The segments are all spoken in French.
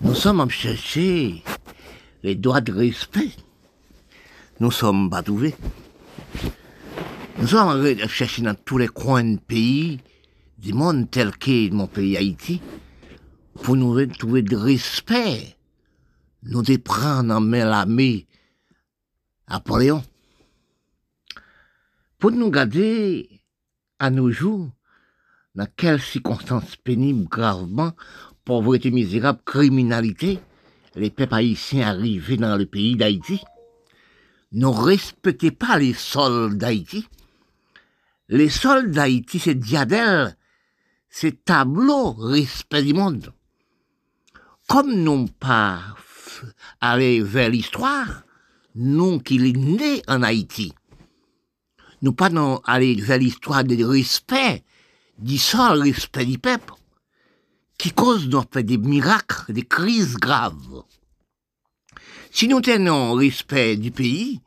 Nous sommes chercher les droits de respect. Nous sommes pas trouvés. Nous sommes chercher dans tous les coins du pays, du monde tel que mon pays Haïti, pour nous trouver de respect. Nous de prendre en main l'armée Napoléon. Pour nous garder à nos jours, dans quelles circonstances pénibles, gravement, pauvreté misérable, criminalité, les peuples haïtiens arrivés dans le pays d'Haïti, ne respectez pas les sols d'Haïti. Les sols d'Haïti, c'est diadèle, c'est tableau respect du monde. Comme non pas aller vers l'histoire, nous qui est né en Haïti, nous pas aller vers l'histoire de respect, du sol, respect du peuple, qui cause nous fait des miracles, des crises graves. Si nous tenons respect du pays,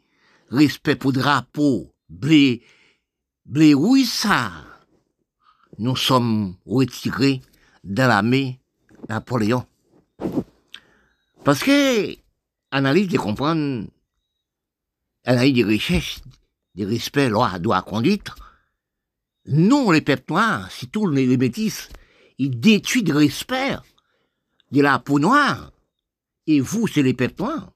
respect pour drapeau, blé, blé ça, nous sommes retirés de l'armée Napoléon. Parce que, analyse de comprendre, analyse des recherches, des respects, loi, droit, conduite, nous, les peuples si tous les, les ils détruisent le respect de la peau noire. Et vous, c'est les noirs.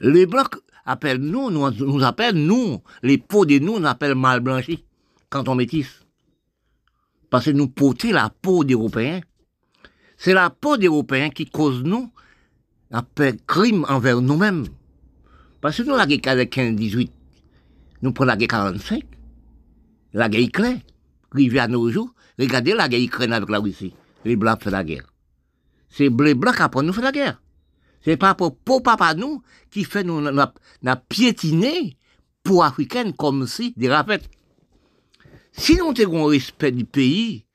Les blancs appellent nous, nous, nous appellent nous, les peaux de nous, nous appellent mal blanchis quand on métisse. Parce que nous portons la peau d'Européens. C'est la peau d'Européens qui cause nous un crime envers nous-mêmes. Parce que nous, la guerre 15-18, nous prenons la guerre 45, la guerre claire, arrivée à nos jours, regardez la guerre Ukraine avec la Russie. Les Blancs font la guerre. C'est les Blancs qui nous faire la guerre. C'est pas pour, pour papa nous qui fait nous, n'a piétiner pour Africains comme si des rafettes. Si nous avons respect du pays,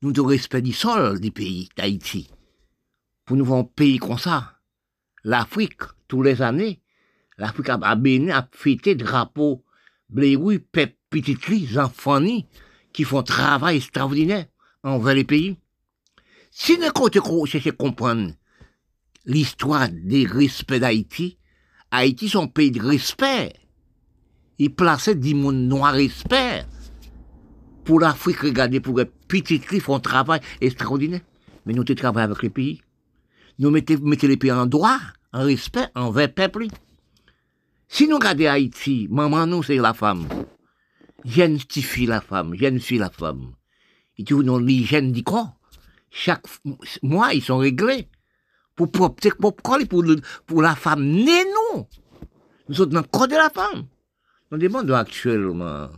nous avons respect du sol du pays d'Haïti. Pour nous voir un pays comme ça, l'Afrique, tous les années, l'Afrique a, béni, a fêté drapeau, blé, pep, petits enfants, qui font travail extraordinaire envers les pays. Si nous cherchons à comprendre l'histoire des respects d'Haïti, Haïti, son pays de respect. Il plaçait du monde noir respect. Pour l'Afrique, regardez, pour les petits qui font travail extraordinaire. Mais nous travaillons avec les pays. Nous mettons, mettons les pays en droit, en respect envers le peuple. Si nous regardons Haïti, maman nous, c'est la femme. Gentifie la femme, genifie la femme. Et tu vois, l'hygiène du corps. Chaque mois, ils sont réglés pour protéger, pour, pour, pour la femme née, nous. Nous sommes dans le corps de la femme. Nous demandons actuellement,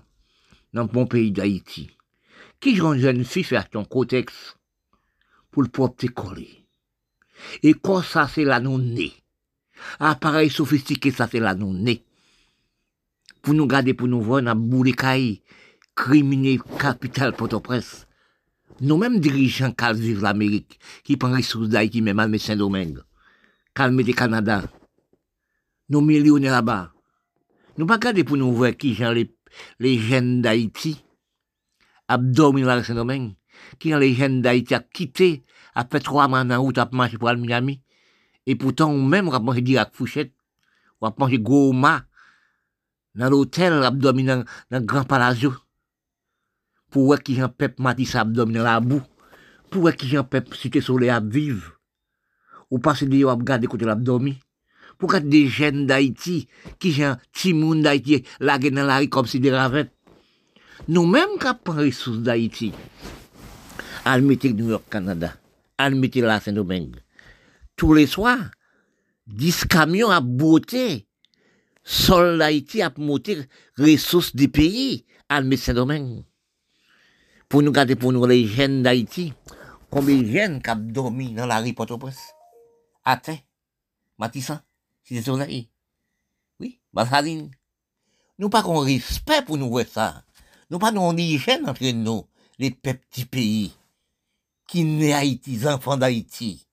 dans mon pays d'Haïti, qui une jeune fille faire ton cotex pour le protéger coller. Et quoi ça, c'est la non née. Appareil sophistiqué, ça, c'est la non née. Pour nous garder, pour nous voir, dans boule criminel capital Port-au-Prince. Nous-mêmes dirigeants qui vivent l'Amérique, qui prennent les ressources d'Haïti, même à Saint-Domingue, qui du Canada, nos millionnaires là-bas. Nous pas garder pour nous voir qui sont les, les jeunes d'Haïti, abdominent la Saint-Domingue, qui sont les jeunes d'Haïti à quitter, après trois mois en route, à marcher pour aller Miami, et pourtant, même, on va manger direct fouchette, on va manger goma, dans l'hôtel, abdominant, dans le Grand Palazzo pour voir qui j'en peuple Matisse abdomen la boue, pour voir qui j'en peuple cité soleil à vivre, ou passer des à regarder côté l'abdomen, pour voir des jeunes d'Haïti, qui j'en timoun d'Haïti, la dans la rue comme si des ravettes. Nous-mêmes, qui avons ressources d'Haïti, à New York, Canada, à la Saint-Domingue, tous les soirs, 10 camions à beauté, sol d'Haïti à monter ressources du pays, à Saint-Domingue pour nous garder pour nous les jeunes d'Haïti, combien de jeunes qui ont dormi dans la rue Port-au-Prince? Atteint, Matissan, c'est soleil. Oui, Bassaline. Nous pas qu'on respect pour nous voir ça. Nous pas qu'on hygiène entre nous, les petits pays, qui naissent Haïti, les enfants d'Haïti.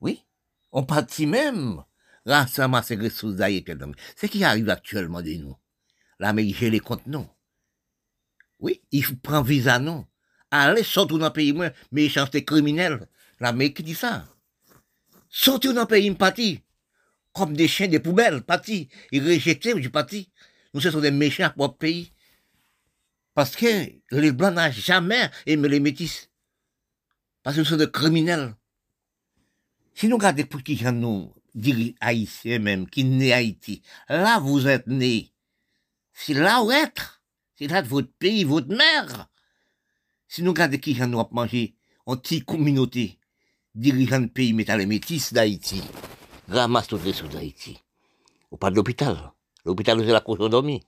Oui, on partit même, rassemblement ces ressources d'Haïti. C'est ce qui arrive actuellement de nous. L'Amérique, les contre nous. Oui, il prend visa, non? Allez, surtout dans le pays, mais méchanceté criminelle. L'Amérique dit ça. Sortir dans le pays, parti. Comme des chiens des poubelles, parti. Ils rejetés du parti. Nous sommes des méchants pour notre pays. Parce que les Blancs n'ont jamais aimé les métis. Parce que nous sommes des criminels. Si nous regardons pour qui nous dirigeons haïtiens même, qui naît Haïti, là vous êtes nés. C'est là où être. C'est là de votre pays, votre mère. Si nous regardons qui nous avons mangé, en petite communauté, dirigeant de pays, mettant les métis d'Haïti, ramasse toutes les choses d'Haïti. Ou pas de l'hôpital. L'hôpital, c'est la cochon dormie.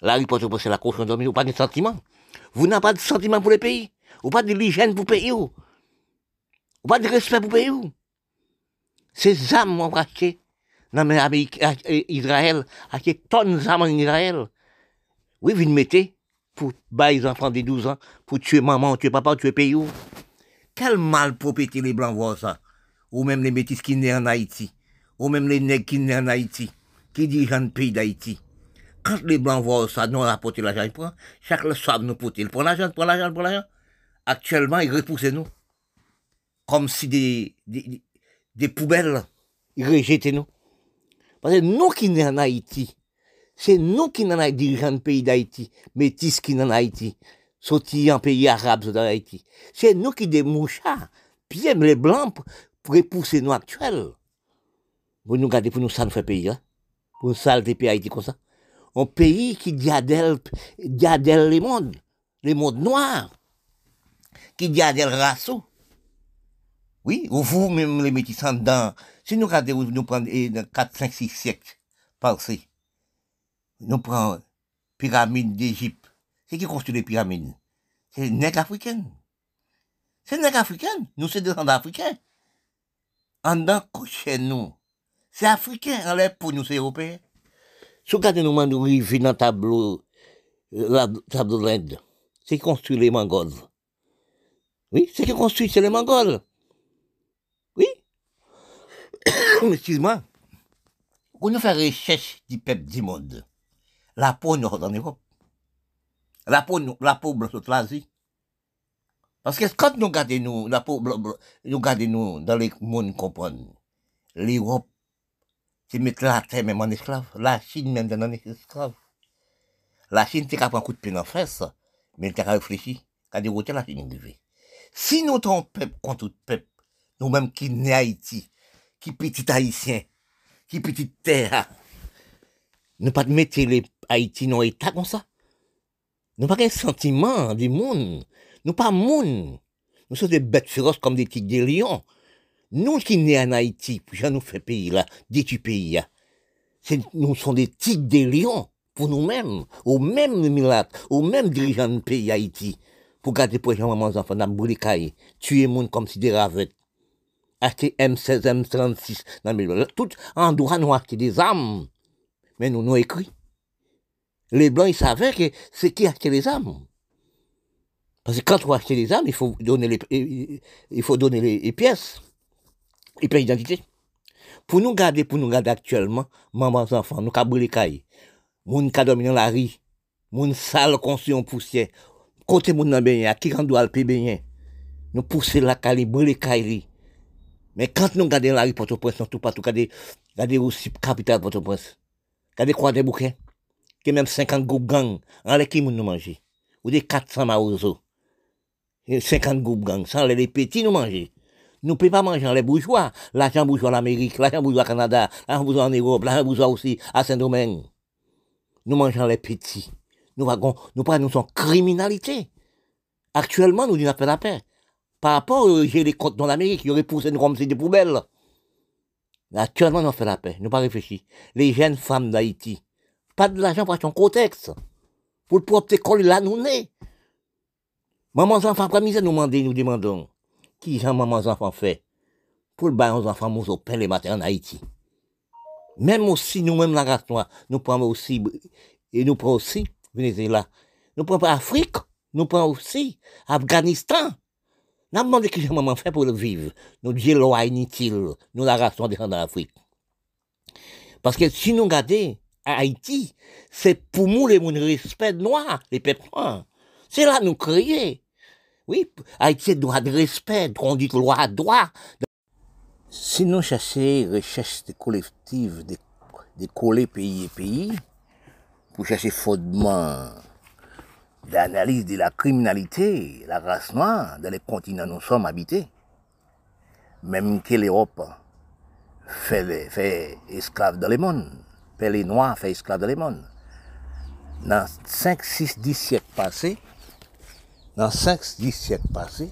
La riposte, c'est la cochon dormie. Ou pas de sentiment. Vous n'avez pas de sentiment pour le pays. Ou pas de l'hygiène pour le pays. Ou pas de respect pour le pays. Ces âmes ont racheté. Non, mais Israël, acheté tonnes d'âmes en Israël. Oui, vous le mettez pour les enfants de 12 ans, pour tuer maman, tuer papa, tuer pays. Quel mal péter les blancs voir ça? Ou même les métis qui naissent en Haïti. Ou même les nègres qui naissent en Haïti. Qui dirigent le pays d'Haïti. Quand les blancs voient ça, nous rapporter l'argent, ils prennent. Chaque soir, nous porter. Ils prennent l'argent, ils l'argent, ils l'argent. Actuellement, ils repoussent nous. Comme si des, des poubelles, ils rejettent nous. Parce que nous qui sommes en Haïti, c'est nous qui sommes dirigeants le pays d'Haïti, métis qui sommes en Haïti, sortis en pays arabe dans Haïti. C'est nous qui mouchards, bien les blancs pour repousser nous actuels. Vous nous gardez pour nous ça nous fait pays, hein? Pour nous salter pays Haïti comme ça. Un pays qui diadèle, diadèle les mondes, les mondes noirs, qui diadèle raceau. Oui, ou vous, même les métis en dedans, si nous regardons, nous prenons 4, 5, 6 siècles passés, nous prenons pyramide d'Égypte. C'est qui construit les pyramides? C'est les nègres africains. C'est les nègres africains. Nous, c'est des africains. En dedans, chez nous. C'est africain, en l'air pour nous, c'est européen. Si vous regardez nous, nous arrivons dans le tableau, le tableau de l'Inde, c'est qui construit les Mongols. Oui, c'est qui construit, c'est les Mongols. Oui. Excuse-moi. Quand nous faisons recherche du peuple du monde, la peau nous en Europe. La peau, la peau blanche toute l'Asie. Parce que quand nous regardons nous, la peau blanche, nous regardons nous dans les mondes comprendre, l'Europe, c'est mettre la terre même en esclave, la Chine même dans en esclave. La Chine, c'est qu'à prendre un coup de pied la fesse, mais elle a réfléchi, qu'à dire la Chine Si nous sommes peuple contre tout peuple, nous-mêmes qui nés Haïti, qui petit haïtien, qui petite terre, ne pas mettre les Haïti dans état comme ça. Nous pas un sentiment du monde. Nous pas monde. Nous sommes des bêtes féroces comme des tigres des lions. Nous qui nés en Haïti, puis nous fait pays là, des pays là. Nous sommes des tigres des lions pour nous-mêmes, au même milat, au même dirigeant du pays Haïti, pour garder pour les mamans enfants dans le tuer les monde comme si des ravettes acheter M16, M36, tout en droit nous acheter des armes. Mais nous nous écrit. Les blancs, ils savaient que c'est qui achetait les armes. Parce que quand on achète les armes, il faut donner les, il faut donner les, pièces, les pièces d'identité. Pour nous garder, pour nous garder actuellement, maman, enfants, nous avons les cailles. Moun ka dans la rue, moun sale construit en poussière. Côté moun nan qui rend doit le. Nous pousser la caille, brûler caille. Mais quand nous regardons la rue Port-au-Prince, tout partout, regardez, regardez aussi capitale Port-au-Prince. Regardez quoi des bouquets. Que même 50 groupes gang, en les qui nous manger. Ou des 400 maozo. 50 groupes gang, sans les petits nous manger. Nous ne pouvons pas manger les bourgeois. L'argent bourgeois en Amérique, l'argent bourgeois au Canada, l'argent bourgeois en Europe, l'argent bourgeois aussi à Saint-Domingue. Nous mangeons les petits. Nous, nous prenons nous criminalité. Actuellement, nous disons la paix par rapport aux les comptes dans l'Amérique, ils auraient poussé nous comme des poubelles. Actuellement, on fait la paix, nous pas réfléchi. Les jeunes femmes d'Haïti, pas de l'argent pour un contexte. Pour le propre école, là, nous nés. Maman enfants, après nous demandons, nous demandons, qui j'ai maman enfants fait pour le bain aux enfants, nous au pain les matins en Haïti? Même aussi, nous-mêmes, la race noire, nous prenons aussi, et nous prenons aussi Venezuela. Nous prenons Afrique, nous prenons aussi Afghanistan. N'a demandé que j'ai maman fait pour le vivre. Nous disons inutile, nous la race des en Afrique. Parce que si nous regardons Haïti, c'est pour nous les monde respect noirs, les peuples. C'est là nous créer. Oui, Haïti droit de respect, on dit loi droit. Si nous cherchons recherche collective de, de coller pays et pays, pour chercher fondement d'analyse de la criminalité, la race noire dans les continents où nous sommes habités, même que l'Europe fait, fait esclaves dans le monde, fait les Noirs fait esclaves dans le monde. Dans 5, 6, 10 siècles passés, dans 5, 10 siècles passés,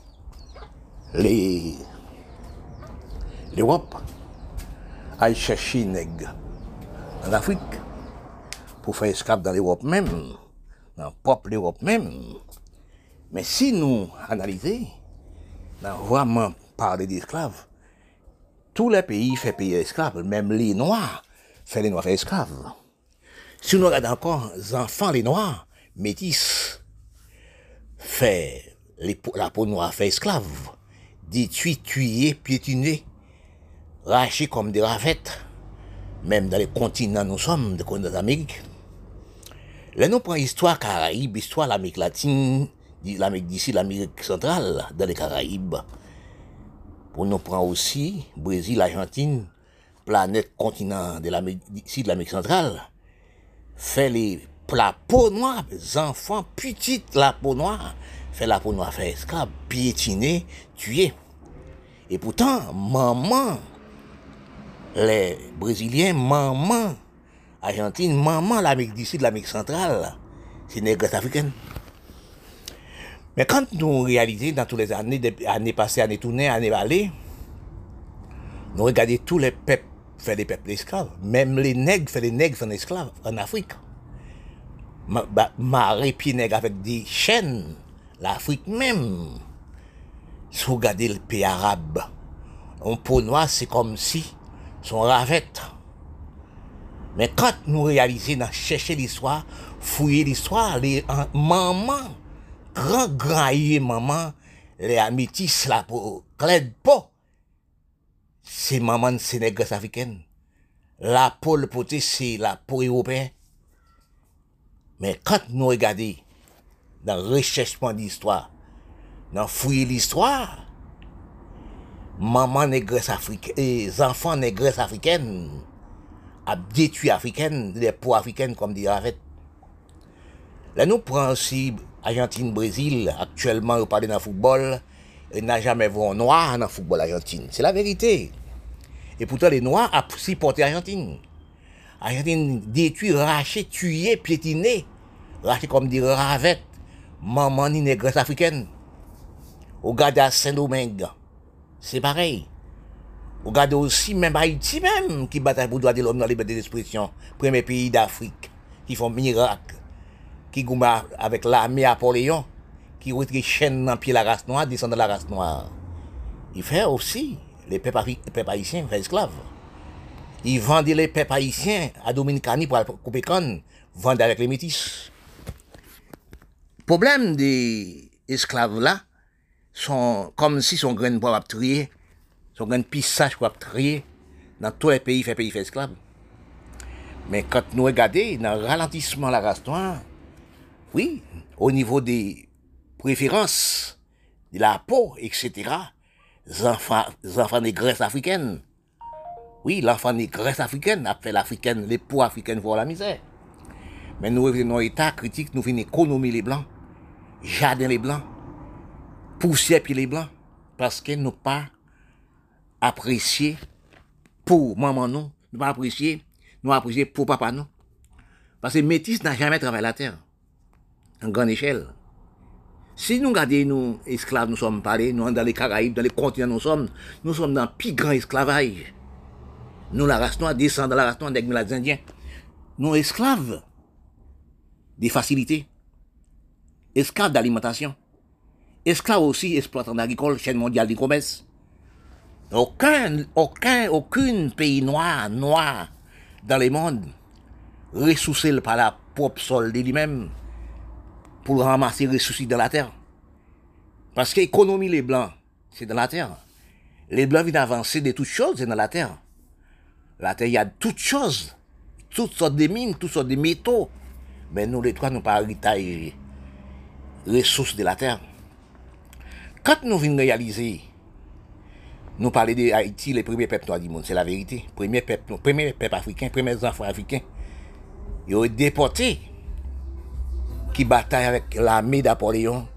les, l'Europe a cherché nègres en Afrique pour faire esclaves dans l'Europe même, dans propre l'Europe même. Mais si nous analysons, dans vraiment parler d'esclaves, tous les pays font payer esclaves, même les Noirs font les Noirs faire esclaves. Si nous regardons encore les enfants, les Noirs, métis, fait la peau noire fait esclaves, détruits, tués, piétinés, rachés comme des rafettes, même dans les continents nous sommes, de continents d'Amérique. Là, nous prenons l'histoire Caraïbe, l'histoire l'Amérique latine, l'Amérique d'ici, l'Amérique centrale, dans les Caraïbes. Pour nous prendre aussi Brésil, Argentine, planète, continent de l'Amérique d'ici, de l'Amérique centrale. Fait les la peau noire, les enfants, petites la peau noire, fait la peau noire, fait esclave, piétiner, tuer. Et pourtant, maman, les Brésiliens, maman, Argentine, maman, l'Amérique du Sud, l'Amérique centrale, c'est nègres africaines. Mais quand nous réalisons dans toutes les années, années passées, années tournées, années allées, nous regardons tous les peuples faire des peuples esclaves. Même les nègres font des nègres sont esclaves en Afrique. Marée pieds nègres avec des chaînes, l'Afrique même. Si vous regardez le pays arabe, un peau noir, c'est comme si son ravette. Men kant nou realize nan chèche l'histoire, fouye l'histoire, le maman, gran gran ye maman, le amitis la pou kled po, se maman se negres Afriken. La pou le pote se la pou Européen. Men kant nou regade nan rechèchman l'histoire, nan fouye l'histoire, maman negres Afriken, e zanfan negres Afriken, a détruit africaines, les peaux africaines comme dit Ravet. Là, nous prenons aussi Argentine, Brésil, actuellement, on parle dans le football, il n'a jamais vu un noir dans le football argentine. C'est la vérité. Et pourtant, les noirs ont supporté Argentine. Argentine détruit, raché, tué, piétiné, raché comme des ravettes, maman ni négresse africaine. Au à Saint-Domingue, c'est pareil. Ou gade osi menm Haiti menm ki batay pou doa de l'om nan libeti d'espresyon. Premè peyi d'Afrique ki fon mirak. Ki gouma avèk l'armè Apoléon ki wetri chen nan piye la rase noa, disan nan la rase noa. I fè osi le pep Haitien fè esklav. I vande le pep Haitien a Dominikani pou al Koupekon, vande avèk le metis. Problem de esklav la, son kom si son gren pou ap triye son gen pisaj wap triye nan tou e peyi fe peyi fe esklab. Men kant nou e gade, nan ralantisman la rase noa, oui, ou nivou de preferans, de la po, etc., zanfan de Grèce afriken. Oui, l'enfan de Grèce afriken, apel afriken, le po afriken vò la mizè. Men nou e nou etat kritik, nou vin ekonomi le blan, jaden le blan, poussè pi le blan, paske nou pa apprécier pour maman nous, nous pas apprécier, nous apprécier pour papa nous. Parce que métis n'a jamais travaillé la terre, en grande échelle. Si nous regardons, nous, esclaves, nous sommes parlés, nous sommes dans les Caraïbes, dans les continents, nous sommes, nous sommes dans le plus grand esclavage. Nous, la race noire, descendons de la race noire des Indiens. Nous, esclaves des facilités, esclaves d'alimentation, esclaves aussi exploitants agricoles, chaîne mondiale du commerce. Aucun, aucun, aucun pays noir, noir dans le monde, ressourcé par la propre sol de lui-même pour ramasser les ressources de la terre. Parce qu'économie les blancs, c'est dans la terre. Les blancs viennent avancer de toutes choses, c'est dans la terre. La terre, il y a toutes choses, toutes sortes de mines, toutes sortes de métaux. Mais nous, les trois, nous pas héritage ressources de la terre. Quand nous venons réaliser nous parler d'Haïti, les premiers peuples noirs du monde, c'est la vérité. Premier peuple, premier peuple africain, premiers enfants africains, ils ont déportés qui bataillent avec l'armée d'Apoléon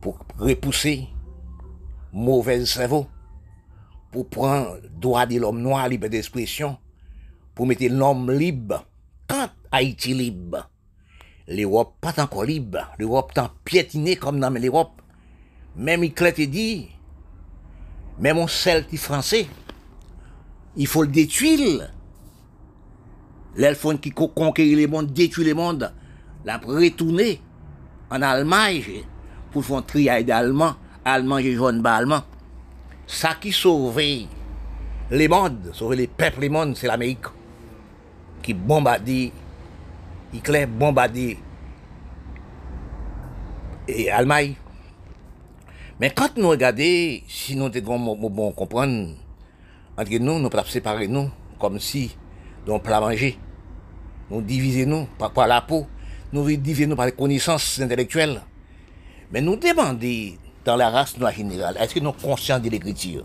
pour repousser mauvais cerveau, pour prendre droit de l'homme noir, libre d'expression, pour mettre l'homme libre. Quand Haïti libre, l'Europe pas encore libre, l'Europe est piétinée comme dans l'Europe. Même il te dit, même on sel qui français, il faut le détruire. L'elfon qui conquérir le monde, détruire le monde, la retourner en Allemagne pour faire un triail d'Allemands, Allemands et jeunes allemand. Ça qui sauve les mondes, sauve les peuples, les mondes, c'est l'Amérique qui bombarde, Hitler bombarde et Allemagne. Mais quand nous regardons, si nous devons bon comprendre, entre nous, nous pouvons séparer nous, comme si nous plat manger. Nous diviser nous par, la peau. Nous diviser nous par les connaissances intellectuelles. Mais nous demandons, dans la race noire générale, est-ce que nous sommes conscients de l'écriture?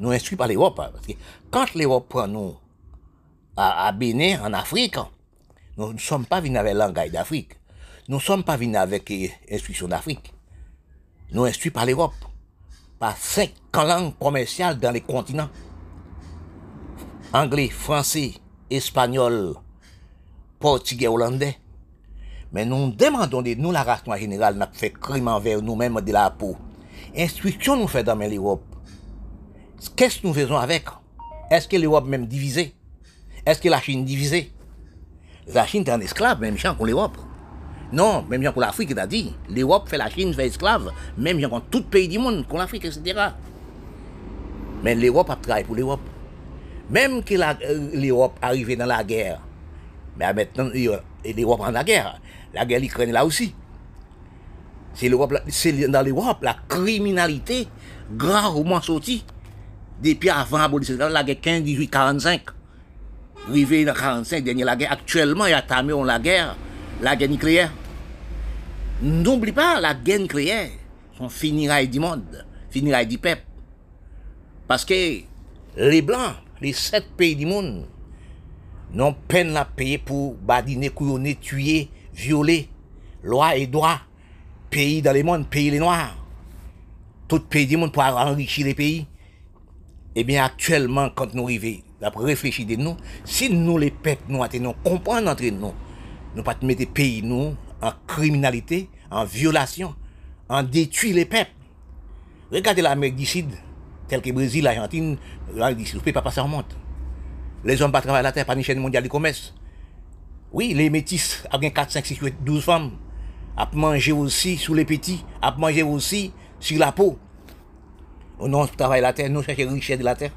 Nous instruits par l'Europe. Hein, parce que quand l'Europe prend nous à, Bénin, en Afrique, nous ne sommes pas venus avec langage d'Afrique. Nous ne sommes pas venus avec l'instruction d'Afrique nous instruits par l'Europe, par cinq langues commerciales dans les continents. Anglais, français, espagnol, portugais, hollandais. Mais nous demandons de nous, la race générale, n'a fait crime envers nous-mêmes de la peau. Instruction nous fait dans l'Europe. Qu'est-ce que nous faisons avec? Est-ce que l'Europe même divisée? Est-ce que la Chine divisée? La Chine est un esclave, même champ pour l'Europe. Non, même gens pour l'Afrique, il a dit. L'Europe fait la Chine, fait esclave. Même gens pour tout pays du monde, pour l'Afrique, etc. Mais l'Europe a travaillé pour l'Europe. Même que euh, l'Europe arrivait dans la guerre. Mais maintenant, l'Europe en la guerre. La guerre l'Ukraine là aussi. C'est dans l'Europe, la criminalité gravement sortie. Depuis avant la guerre 15, 18, 45. Arrivé dans 45, dernière la guerre. Actuellement, il y a tamé la guerre la guerre nucléaire. N'oublie pas la guerre nucléaire, son finirail du monde, finirail du peuple. Parce que les Blancs, les sept pays du monde, n'ont peine à payer pour badiner, couillonner, tuer, violer, loi et droit, pays dans le monde, pays les Noirs. Tout pays du monde pour enrichir les pays. Eh bien, actuellement, quand nous arrivons, d'après réfléchir de nous, si nous, les peuples, nous, nous comprenons entre nous, nous pas mettre pays nous en criminalité, en violation, en détruire les peuples. Regardez l'Amérique du Sud, tel que Brésil, l'Argentine, l'Amérique du Sud, pas passer en monte. Les hommes pas travailler la terre, pas une chaîne mondiale de commerce. Oui, les métis, avec 4, 5, 6, 8, 12 femmes, à manger aussi sous les petits, à manger aussi sur la peau. Nous travaillons la terre, nous cherchons richesse de la terre.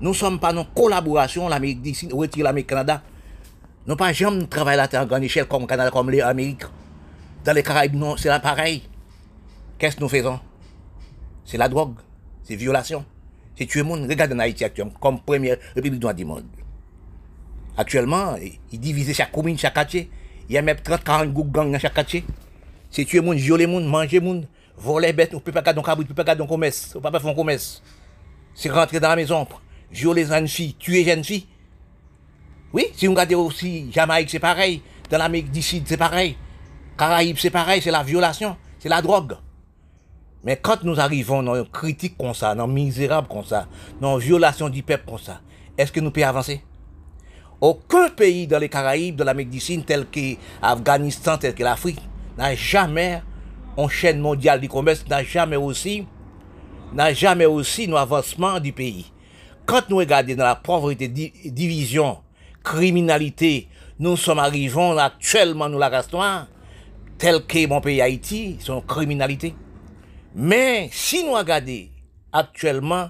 Nous ne sommes pas en collaboration, l'Amérique du Sud, retire l'Amérique Canada, nous pas jamais travailler la terre grande échelle comme Canada, comme l'Amérique. Dans les Caraïbes, non, c'est pareil. Qu'est-ce que nous faisons? C'est la drogue, c'est violation, c'est tuer le monde. Regardez en Haïti actuellement, comme première république du monde. Actuellement, ils divisent chaque commune, chaque quartier. Il y a même 30-40 gangs dans chaque quartier. C'est tuer le monde, violer le monde, manger le monde, voler bête, on ne peut pas garder cabri, on ne peut pas garder commerce, on ne peut pas faire un commerce. C'est rentrer dans la maison, violer les jeunes filles, tuer les jeunes filles. Oui, si on regarde aussi Jamaïque, c'est pareil. Dans l'Amérique du c'est pareil. Caraïbes, c'est pareil, c'est la violation, c'est la drogue. Mais quand nous arrivons dans une critique comme ça, dans une misérable comme ça, dans une violation du peuple comme ça, est-ce que nous pouvons avancer? Aucun pays dans les Caraïbes, dans l'Amérique du Sud, tel que l'Afghanistan, tel que l'Afrique, n'a jamais une chaîne mondiale du commerce, n'a jamais aussi, n'a jamais aussi un avancement du pays. Quand nous regardons dans la pauvreté, division, criminalité, nous sommes arrivés actuellement, nous la restons, tel que mon pays Haïti, son criminalité. Mais si nous regardons actuellement,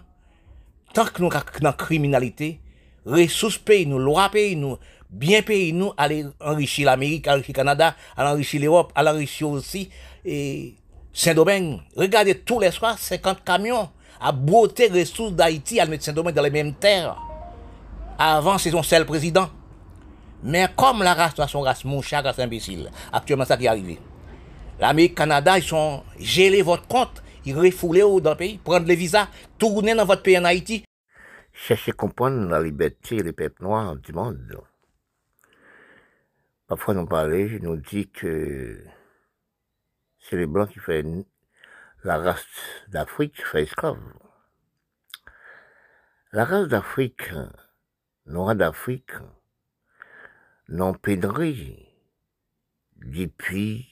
tant que nous sommes dans criminalité, ressources pays nous, loi pays nous, bien pays nous, aller enrichir l'Amérique, enrichir le Canada, aller enrichir l'Europe, aller enrichir aussi Saint-Domingue. Regardez tous les soirs 50 camions à beauté ressources d'Haïti à mettre Saint-Domingue dans les mêmes terres. Avant, c'est son seul président. Mais comme la race doit son race moucha, race imbécile, actuellement, ça qui est arrivé. L'Amérique, Canada, ils sont gelés votre compte. ils refoulent dans le pays, prendre les visas, tourner dans votre pays en Haïti. Cherchez comprendre la liberté des peuples noirs du monde. Parfois, nous parlons, nous dit que c'est les Blancs qui font la race d'Afrique qui fait esclave. La race d'Afrique, noire d'Afrique, pédré depuis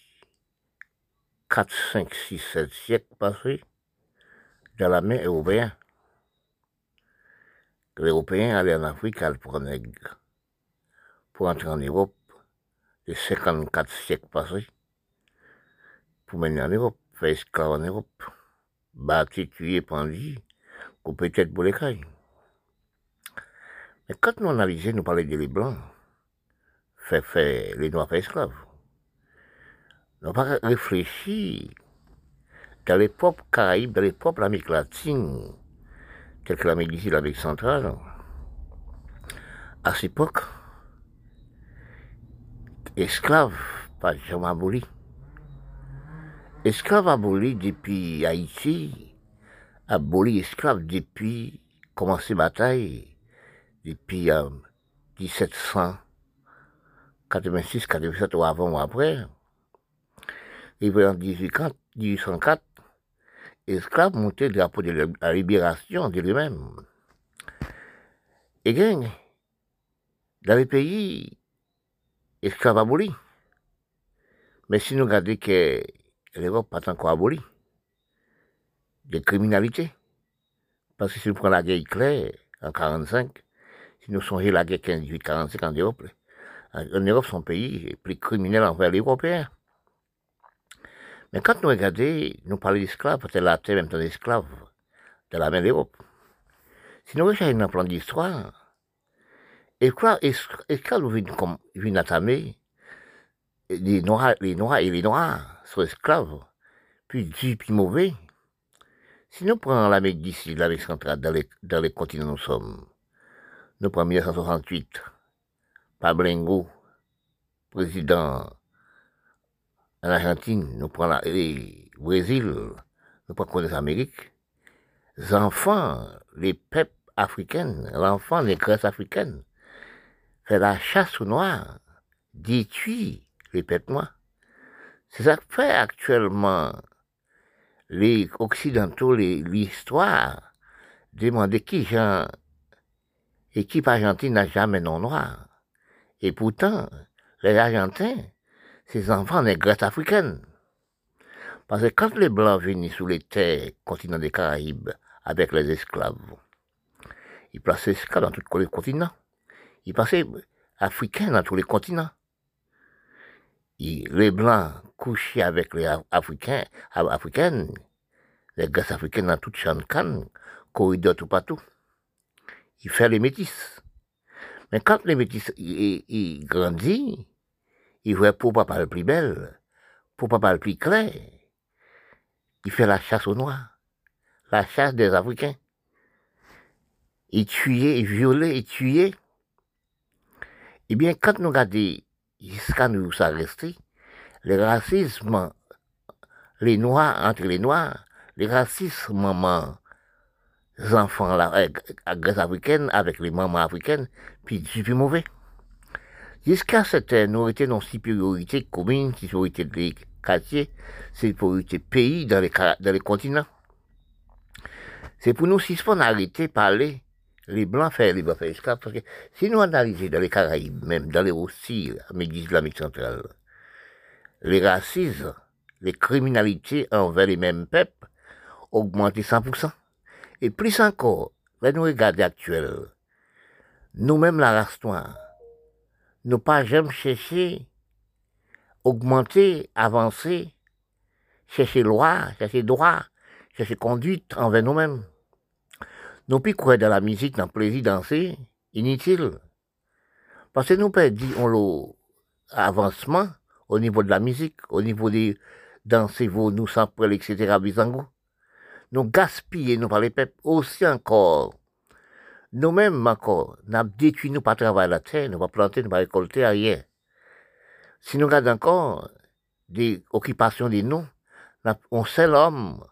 4, 5, 6, 7 siècles passés dans la mer européenne. Les Européens allaient en Afrique pour nègre, pour entrer en Europe, les 54 siècles passés, pour mener en Europe, faire esclave en Europe, battu, tué, pendu, couper tête pour les cailles. Mais quand nous analysons, nous parlons des Blancs, faire, faire les Noirs faire esclaves. Nous pas réfléchi dans les peuples Caraïbes, dans les peuples l'Amérique latine, tels que l'Amérique l'Amérique centrale. À cette époque, esclaves, pas jamais abolis. Esclaves abolis depuis Haïti, abolis esclaves depuis commencer bataille, depuis 1786, 87 ou avant ou après. Et en 1804, esclaves montaient le drapeau de la libération de lui-même. Et bien, dans les pays, esclaves abolis. Mais si nous regardons que l'Europe pas encore abolie, des criminalités. Parce que si nous prenons la guerre claire en 1945, si nous songeons la guerre 15-18-45 en Europe, en Europe, son pays est plus criminel envers les Européens. Mais quand nous regardons, nous parlons d'esclaves, parce que la terre même temps d'esclaves de la main d'Europe. Si nous regardons un plan d'histoire, esclaves, viennent, viennent attamer les noirs, les noirs et les noirs sont esclaves, puis du puis mauvais. Si nous prenons l'Amérique d'ici, l'Amérique centrale, dans les continents où nous sommes, prenons 1968, Pablengo, président en Argentine, nous prenons le Brésil, nous prenons les Amériques, les enfants, les peuples africains, l'enfant des Grèces africaines, fait la chasse aux noirs, détruit les peuples. C'est ça que fait actuellement les Occidentaux, l'histoire, demander qui gens L'équipe argentine n'a jamais non noir. Et pourtant, les Argentins, ces enfants des Grèces africaines. Parce que quand les Blancs venaient sous les terres continent des Caraïbes avec les esclaves, ils plaçaient esclaves dans tous les continents. Ils passaient africains dans tous les continents. les Blancs couchaient avec les Africains, africaines, les Grèces africaines dans toute Chancan, corridor tout partout il fait les métis. Mais quand les métis il, grandit, il voit pour papa le plus belle, pour papa le plus clair, il fait la chasse aux noirs, la chasse des Africains. Il tuait, il violait, il tuait. Eh bien, quand nous regardons jusqu'à nous ça le racisme, les noirs entre les noirs, le racisme les enfants là, euh, Grèce africaine avec les mamans africaines, puis c'est plus mauvais. Jusqu'à cette étions dans supériorité commune, supériorité des quartiers, supériorité pays dans les, dans les continents. C'est pour nous, si on arrêter de parler, les Blancs faire les Blancs faire esclaves, parce que si nous analysons dans les Caraïbes, même dans les Roussilles, l'Amérique islamique centrale, les racismes, les criminalités envers les mêmes peuples augmentent 100%. Et plus encore, là nous regardons actuel, nous-mêmes la race noire, nous pas jamais chercher, augmenter, avancer, chercher loi, chercher droit, chercher conduite envers nous-mêmes. Nous plus croire dans la musique, dans le plaisir danser, inutile. Parce que nous perdons l'avancement au niveau de la musique, au niveau des danser, vous, nous, sans etc., bizango nous gaspillons, nous par les peuples, aussi encore. Nous-mêmes encore, nous détruit, nous pas travailler la terre, nous pas planter, nous pas récolter rien. Si nous regardons encore des occupations des noms, on l'homme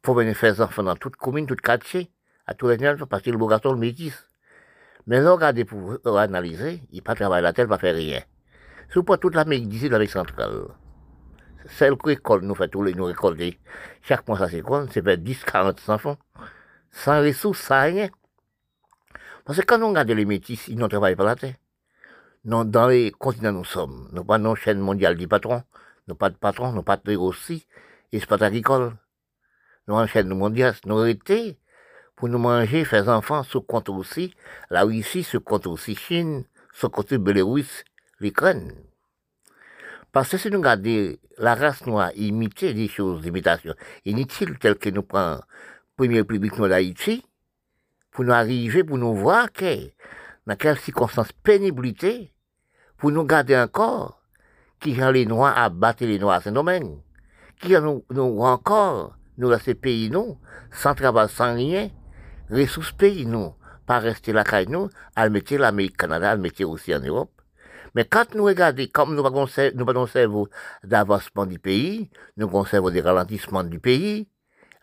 pour venir faire des enfants dans toute commune, toute quartier, à tous les jeunes, parce que le garçon, le métis. Mais là, regardez pour analyser, il pas travailler la tête, pas faire rien. C'est pas toute l'Amérique d'ici, l'Amérique centrale. Celle qui récolte, nous fait tous les, nous récolter. Chaque mois, ça quoi? C'est fait 10, 40 enfants. Sans ressources, sans rien. Parce que quand on regarde les métis, ils ne travaillent pas la terre. Non, dans les continents nous sommes. Nous pas nos chaînes mondiales du patron. Nous pas de patron, nous pas de aussi. Et c'est pas agricole. Nous en chaîne mondiale, nous été pour nous manger, faire enfants, sous compte aussi. La Russie, sous compte aussi Chine, sous compte Belarus, l'Ukraine. Parce que si nous regardons la race noire imiter des choses d'imitation inutiles telles que nous prenons Premier République d'Haïti, pour nous arriver, pour nous voir que, dans quelles circonstances pénibilité, pour nous garder encore, qui ont les Noirs à battre les Noirs à Saint-Domingue, qui nous, nous encore, nous laisser pays, nous, sans travail, sans rien, ressources pays, nous, pas rester là, nous, à mettre l'Amérique, Canada, à aussi en Europe. Mais quand nous regardons, comme nous avons nous cerveau d'avancement du pays, nous avons cerveau des ralentissements du pays,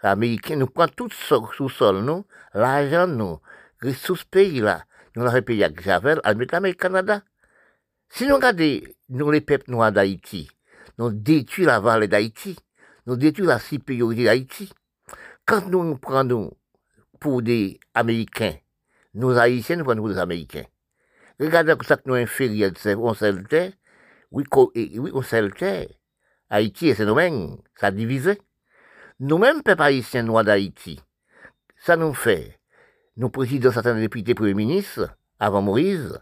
l'Américain nous prend tout sous sol, nous, l'argent, nous, ressources pays là, nous l'avons payé avec Javel, mettre l'Amérique Canada. Si nous regardons, nous les peuples noirs d'Haïti, nous détruisons la vallée d'Haïti, nous détruisons la supériorité d'Haïti. Quand nous nous prenons pour des Américains, nous Haïtiens nous prenons pour des Américains. Regardez ça que nous inférieurs, on seul terre, oui, oui, on terre. Haïti et Saint-Domingue, ça divisé. Nous-mêmes, peuple haïtien noirs d'Haïti, ça nous fait, nous présidons certains députés premiers ministres, avant Moïse,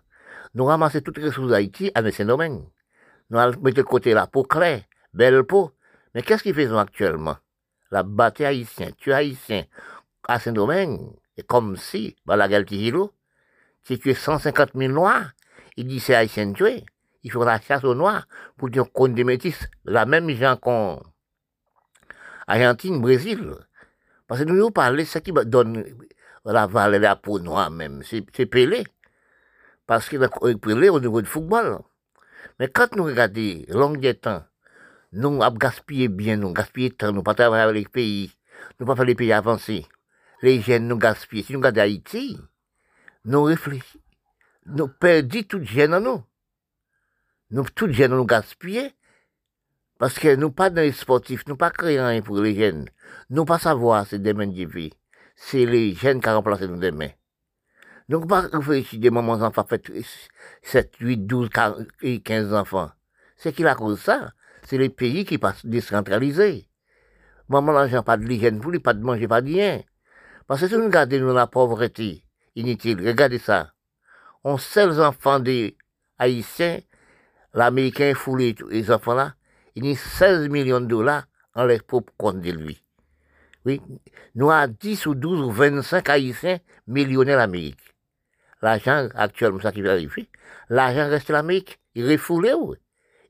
nous ramassons toutes les ressources d'Haïti à Saint-Domingue. Nous mettons de côté la peau claire, belle peau. Mais qu'est-ce qu'ils font actuellement? La bataille haïtienne, tu haïtien, à Saint-Domingue, et comme si, bah, la gueule si tu es 150 000 noirs, il dit c'est haïtien tué. Il faut la chasse aux noirs pour dire qu'on des métis. La même gens qu'on Argentine, Brésil. Parce que nous nous parlons, ce qui donne la valeur la peau noire même, c'est Pelé. Parce qu'il a Pelé au niveau du football. Mais quand nous regardons long des temps, nous avons gaspillé bien, nous gaspillé temps, nous pas travailler avec les pays, nous pas faire les pays avancés. Les jeunes nous gaspillent. Si nous regardons Haïti, nous réfléchissons, nous perdons toute gêne en nous. Nous, toute gêne nous gaspillons. Parce que nous pas dans les sportifs, nous pas créer rien pour les jeunes. Nous pas savoir c'est demain de vie. C'est les jeunes qui remplacé nous demain. Donc, pas réfléchir des moments enfants fait 7, 8, 12, 15 enfants. C'est qui la cause ça? C'est les pays qui passent décentralisés. Maman, l'argent, pas de l'hygiène pour lui, pas de manger, pas de rien. Parce que si nous regardons nous, la pauvreté inutile, regardez ça. On sait les enfants des Haïtiens, l'Américain foulé les enfants là, il y a 16 millions de dollars en leur propre compte de lui. Oui, nous avons 10 ou 12 ou 25 Haïtiens millionnaires en Amérique. L'argent, actuellement, ça qui vérifie, l'argent reste en Amérique. Il refoulé, oui.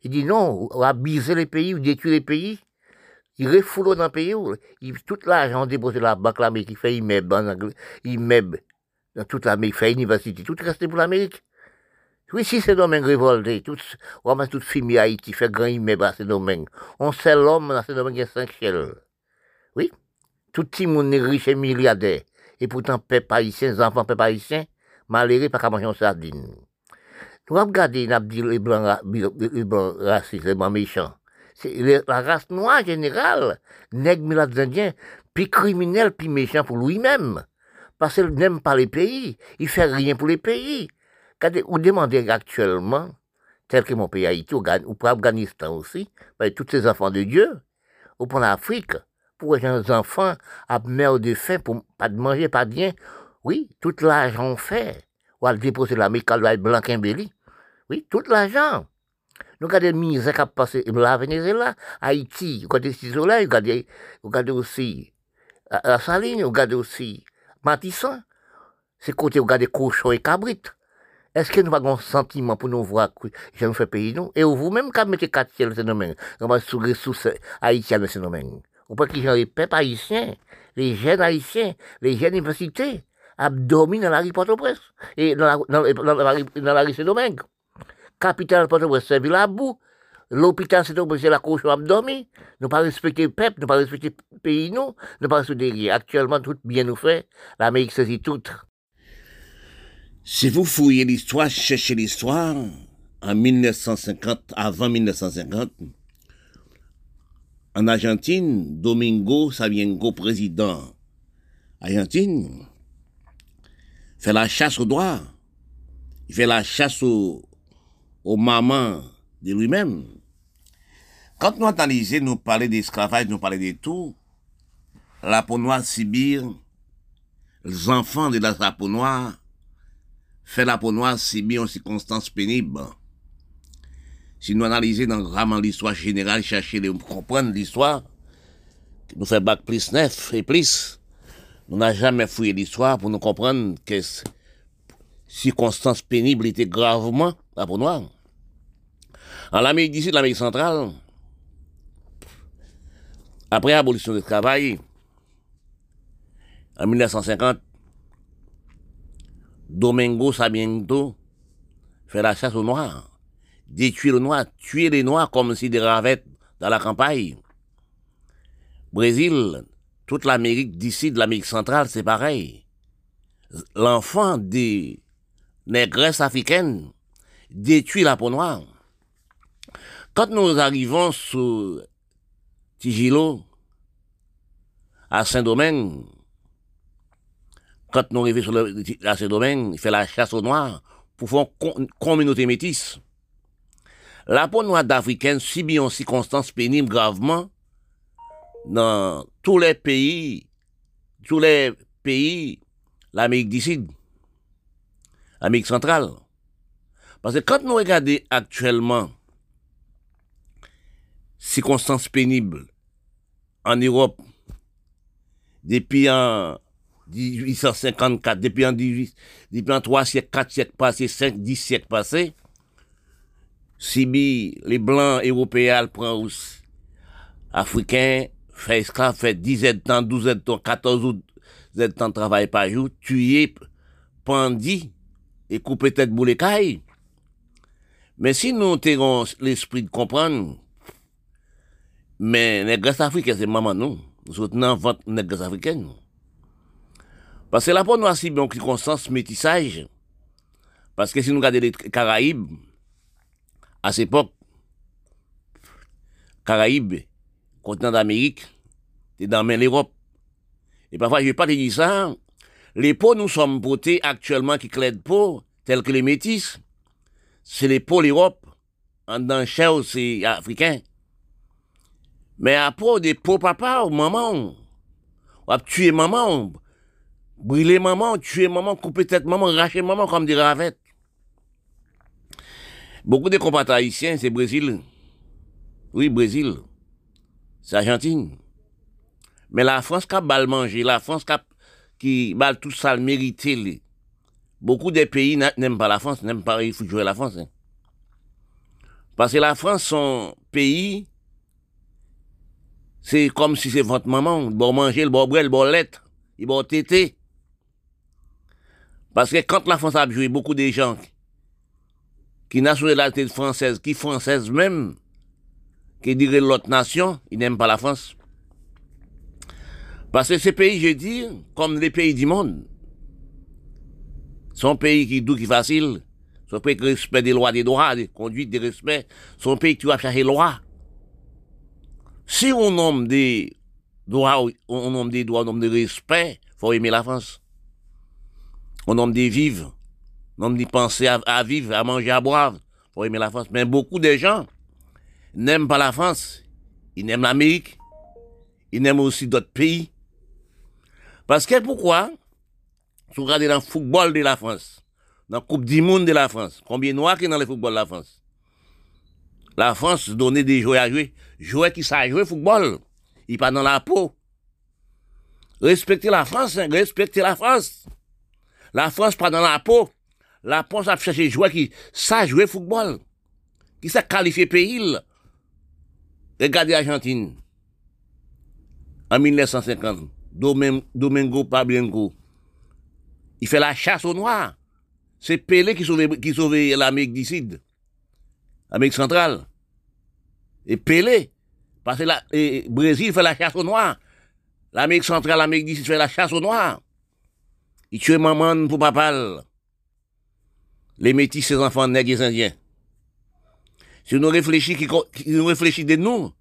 Il dit non, on va biser les pays, ou détruire les pays. Il refoule dans le pays, il, tout l'argent déposé la banque, l'Amérique, il fait immeuble, immeuble, dans toute l'Amérique, fait université, tout reste pour l'Amérique. Oui, si c'est domaine révolté, tout, on va tout filmer Haïti, fait grand immeuble à ce domaine. On sait l'homme dans ce domaine qui a cinq. Oui. Tout le monde est riche et milliardaire. Et pourtant, peuple haïtien, les enfants peuple haïtien, malheureux, pas qu'à manger en sardine. Nous avons regardé, nous avons dit les blancs, les blancs racistes, les blancs méchants. C'est la race noire générale, nègre, indiens, puis criminel, puis méchant pour lui-même. Parce qu'il n'aime pas les pays. Il fait rien pour les pays. Quand vous demandez actuellement, tel que mon pays Haïti, ou pour Afghanistan aussi, ben, tous ces enfants de Dieu, ou pour l'Afrique, pour les enfants à mère de faim, pour pas de manger, pas de rien, oui, tout l'argent fait. Ou à déposer la mécale blanc. Oui, tout l'argent. Nous regardons les misères qui a passé la Venezuela, Haïti, regardez Cisola, vous regardez, aussi la Saline, regardez aussi Matissan. C'est côté, vous regardez cochon et cabrite. Est-ce que nous avons un sentiment pour nous voir que nous fais pays, non? Et vous-même, quand vous mettez quatre ciels, ce domaine, on va sous ressources haïtiennes, ce domaine. Ou pas qu'ils ont les peuples haïtiens, les jeunes haïtiens, les jeunes universités, abdominent dans la rue Port-au-Prince, et dans la, dans, dans, dans rue domaine. Capitale Port-au-Prince, c'est ville à bout. L'hôpital, c'est donc c'est la couche à dormir. Nous pas respecter le peuple, nous pas respecter le pays, nous, nous pas respecter Actuellement, tout bien nous fait. L'Amérique saisit tout. Si vous fouillez l'histoire, cherchez l'histoire, en 1950, avant 1950, en Argentine, Domingo Sabiengo, président Argentine, fait la chasse au droit. Il fait la chasse au, aux mamans de lui-même. Quand nous analysons, nous parlons d'esclavage, nous parlons de tout, la peau noire Sibir, les enfants de la peau noire, fait la peau noire Sibir en circonstances pénibles. Si nous analysons dans vraiment l'histoire générale, chercher de comprendre l'histoire, nous fait bac plus neuf et plus, nous n'avons jamais fouillé l'histoire pour nous comprendre que circonstances pénibles étaient gravement la peau noire. En l'Amérique d'ici, l'Amérique centrale, après l'abolition du travail, en 1950, Domingo Sabiento fait la chasse aux Noirs, détruire les Noirs, tuer les Noirs comme si des ravettes dans la campagne. Brésil, toute l'Amérique d'ici, de l'Amérique centrale, c'est pareil. L'enfant des négresses africaines détruit la peau noire. Quand nous arrivons sur Tigilo, à Saint-Domingue, quand nous arrivons à Saint-Domingue, il fait la chasse aux Noirs pour faire une communauté métisse. La peau noire d'Africaine subit en circonstances pénibles gravement dans tous les pays, tous les pays, l'Amérique du Sud, l'Amérique centrale. Parce que quand nous regardons actuellement circonstances pénibles en Europe depuis en 1854, depuis en 18, depuis en 3 siècles, 4 siècles passés, 5, 10 siècles passés, si les blancs européens prennent africains, fait esclaves, fait 10 de temps, 12 de temps, 14 ou de temps de travail par jour, tuer, pendi et couper tête boule Mais si nous avons l'esprit de comprendre mais Grèces africaines, c'est maman nous. Nous soutenons votre négresses africaines. Parce que là, pour nous, aussi bien circonstance métissage. Parce que si nous regardons les Caraïbes, à cette époque, Caraïbes, continent d'Amérique, c'est dans l'Europe. Et parfois, je ne vais pas te dire ça. Les peaux, nous sommes votés actuellement qui clèdent peau, tels que les métis. C'est les peaux l'Europe. En dans c'est africain. Mais après, des pauvres papa ou maman, a tué maman, brûler maman, tuer maman, couper tête maman, racher maman comme des ravettes. Beaucoup de compatriotes haïtiens, c'est Brésil. Oui, Brésil. C'est Argentine. Mais la France qui a mal mangé, la France qui a, tout ça mérité. Beaucoup de pays n'aiment pas la France, n'aiment pas, il faut jouer la France. Hein. Parce que la France, son pays, c'est comme si c'est votre maman, bon manger, le bon boire, le bon lettre, il bon tété. Parce que quand la France a joué, beaucoup de gens qui nationalité française, qui française même, qui diraient l'autre nation, ils n'aiment pas la France. Parce que ces pays, je dis, comme les pays du monde, sont pays qui doux, qui facile, sont pays qui respectent des lois, des droits, des conduites, des respects, sont pays qui doivent chercher loi. Si on nomme des droits, on nomme des droits, on nomme des respect, faut aimer la France. On nomme des vivre, on nomme des penser à, vivre, à manger, à boire, faut aimer la France. Mais beaucoup de gens n'aiment pas la France, ils n'aiment l'Amérique, ils n'aiment aussi d'autres pays. Parce que pourquoi? Si vous regardez dans le football de la France, dans la Coupe du Monde de la France, combien de noirs qui dans le football de la France? La France donnait des joueurs à jouer. Joueurs qui savent jouer football. Ils pas dans la peau. Respectez la France, hein, respectez la France. La France pas dans la peau. La France a cherché des joueurs qui savent jouer football. Qui savent qualifier pays. Regardez l'Argentine. En 1950, Domingo Pablengo. Il fait la chasse aux Noirs. C'est Pelé qui sauvait, qui sauvait l'Amérique du Sud. Amérique centrale. Et Pelé. Parce que la, et Brésil fait la chasse aux noirs. L'Amérique centrale, l'Amérique du fait la chasse aux noirs. Il tue maman pour papa. Les métis, ses enfants nègres et indiens. Si nous réfléchissons, nous réfléchissons de nous,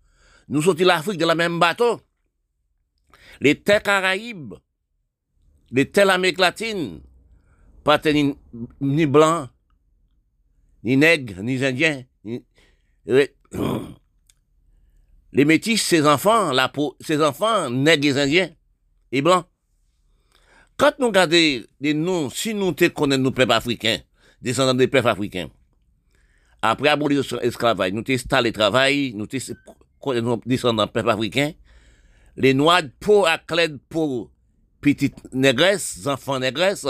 nous sommes l'Afrique de la même bateau. Les terres Caraïbes, les terres Amérique latine, pas ni, ni blancs, ni nègres, ni indiens. les métis, ses enfants, la peau, ses enfants nègres et Indiens et blancs. Quand nous regardons les noms, si nous te connaissons nos peuples africains, descendants des peuples africains, après abolir l'esclavage, nous installons le travail, nous connaissons descendants des peuples africains, les noirs pour à pour petites négresses, enfants négresses,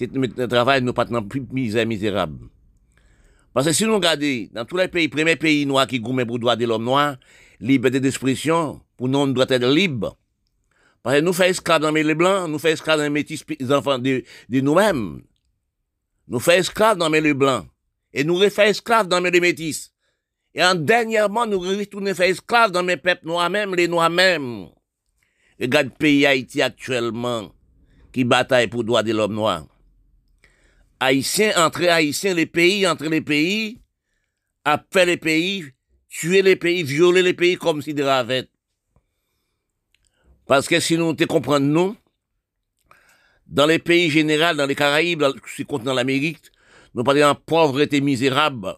le travail, nous pas plus misère misérable. Parce que si nous regardons dans tous les pays, premier pays noir qui gourmet pour droit de l'homme noir, liberté d'expression, pour nous, on doit être libre. Parce que nous faisons esclaves dans les blancs, nous faisons esclaves dans les métis, les enfants de, de nous-mêmes. Nous faisons esclaves dans les blancs. Et nous faisons esclaves dans les métis. Et en dernièrement, nous retournons faire esclaves dans mes peuples noirs même, les noirs même. Regarde le pays Haïti actuellement, qui bataille pour le droit de l'homme noir. Haïtiens entre Haïtiens, les pays entre les pays, après les pays, tuer les pays, violer les pays comme si de ravettes. Parce que si nous te comprenons, dans les pays généraux, dans les Caraïbes, dans le continent l'Amérique, nous parlons en pauvreté misérable.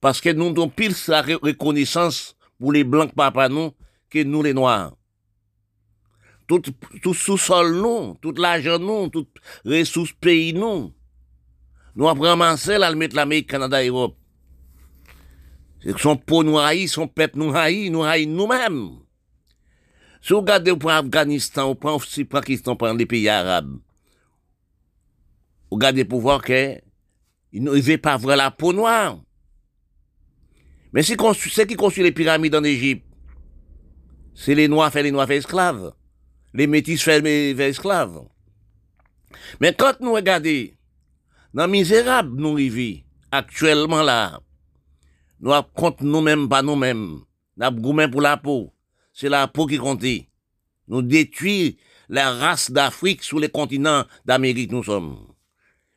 Parce que nous avons pile sa reconnaissance pour les blancs papa nous, que nous les noirs. Tout, tout sous-sol nous, tout l'argent nous, toutes ressources pays nous. Nous avons ramassé là, le mettre l'Amérique, Canada, Europe. Son peau nous son peuple nous haït, nous haït nous-mêmes. Si vous regardez pour Afghanistan, ou pour Pakistan, pour les pays arabes, vous regardez pour voir que il ne veut pas voir la peau noire. Mais c'est qui construit les pyramides en Égypte. C'est les Noirs fait les Noirs esclaves. Les Métis fait les esclaves. Mais quand nous regardons, dans Misérable, nous vivons, actuellement là, nous compte nous-mêmes, pas nous-mêmes. Nous avons pour la peau c'est la peau qui compte. Nous détruisons la race d'Afrique sur les continents d'Amérique, nous sommes.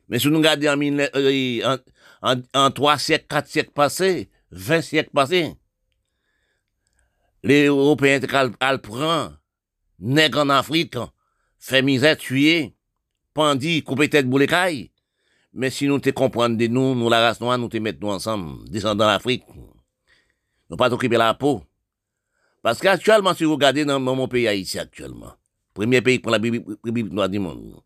Mais si nous regardons en, euh, en, en, 3 siècles, 4 siècles passés, 20 siècles passés, les Européens prend, nègres en Afrique, fait misère, tuer, pendit, coupé tête boulecaille. Mais si nous te comprenons de nous, nous la race noire, nous te mettons nous ensemble, descendons l'Afrique. Nous pas t'occuper la peau. Parce qu'actuellement, si vous regardez dans, mon pays Haïti actuellement, premier pays pour la République noire du monde,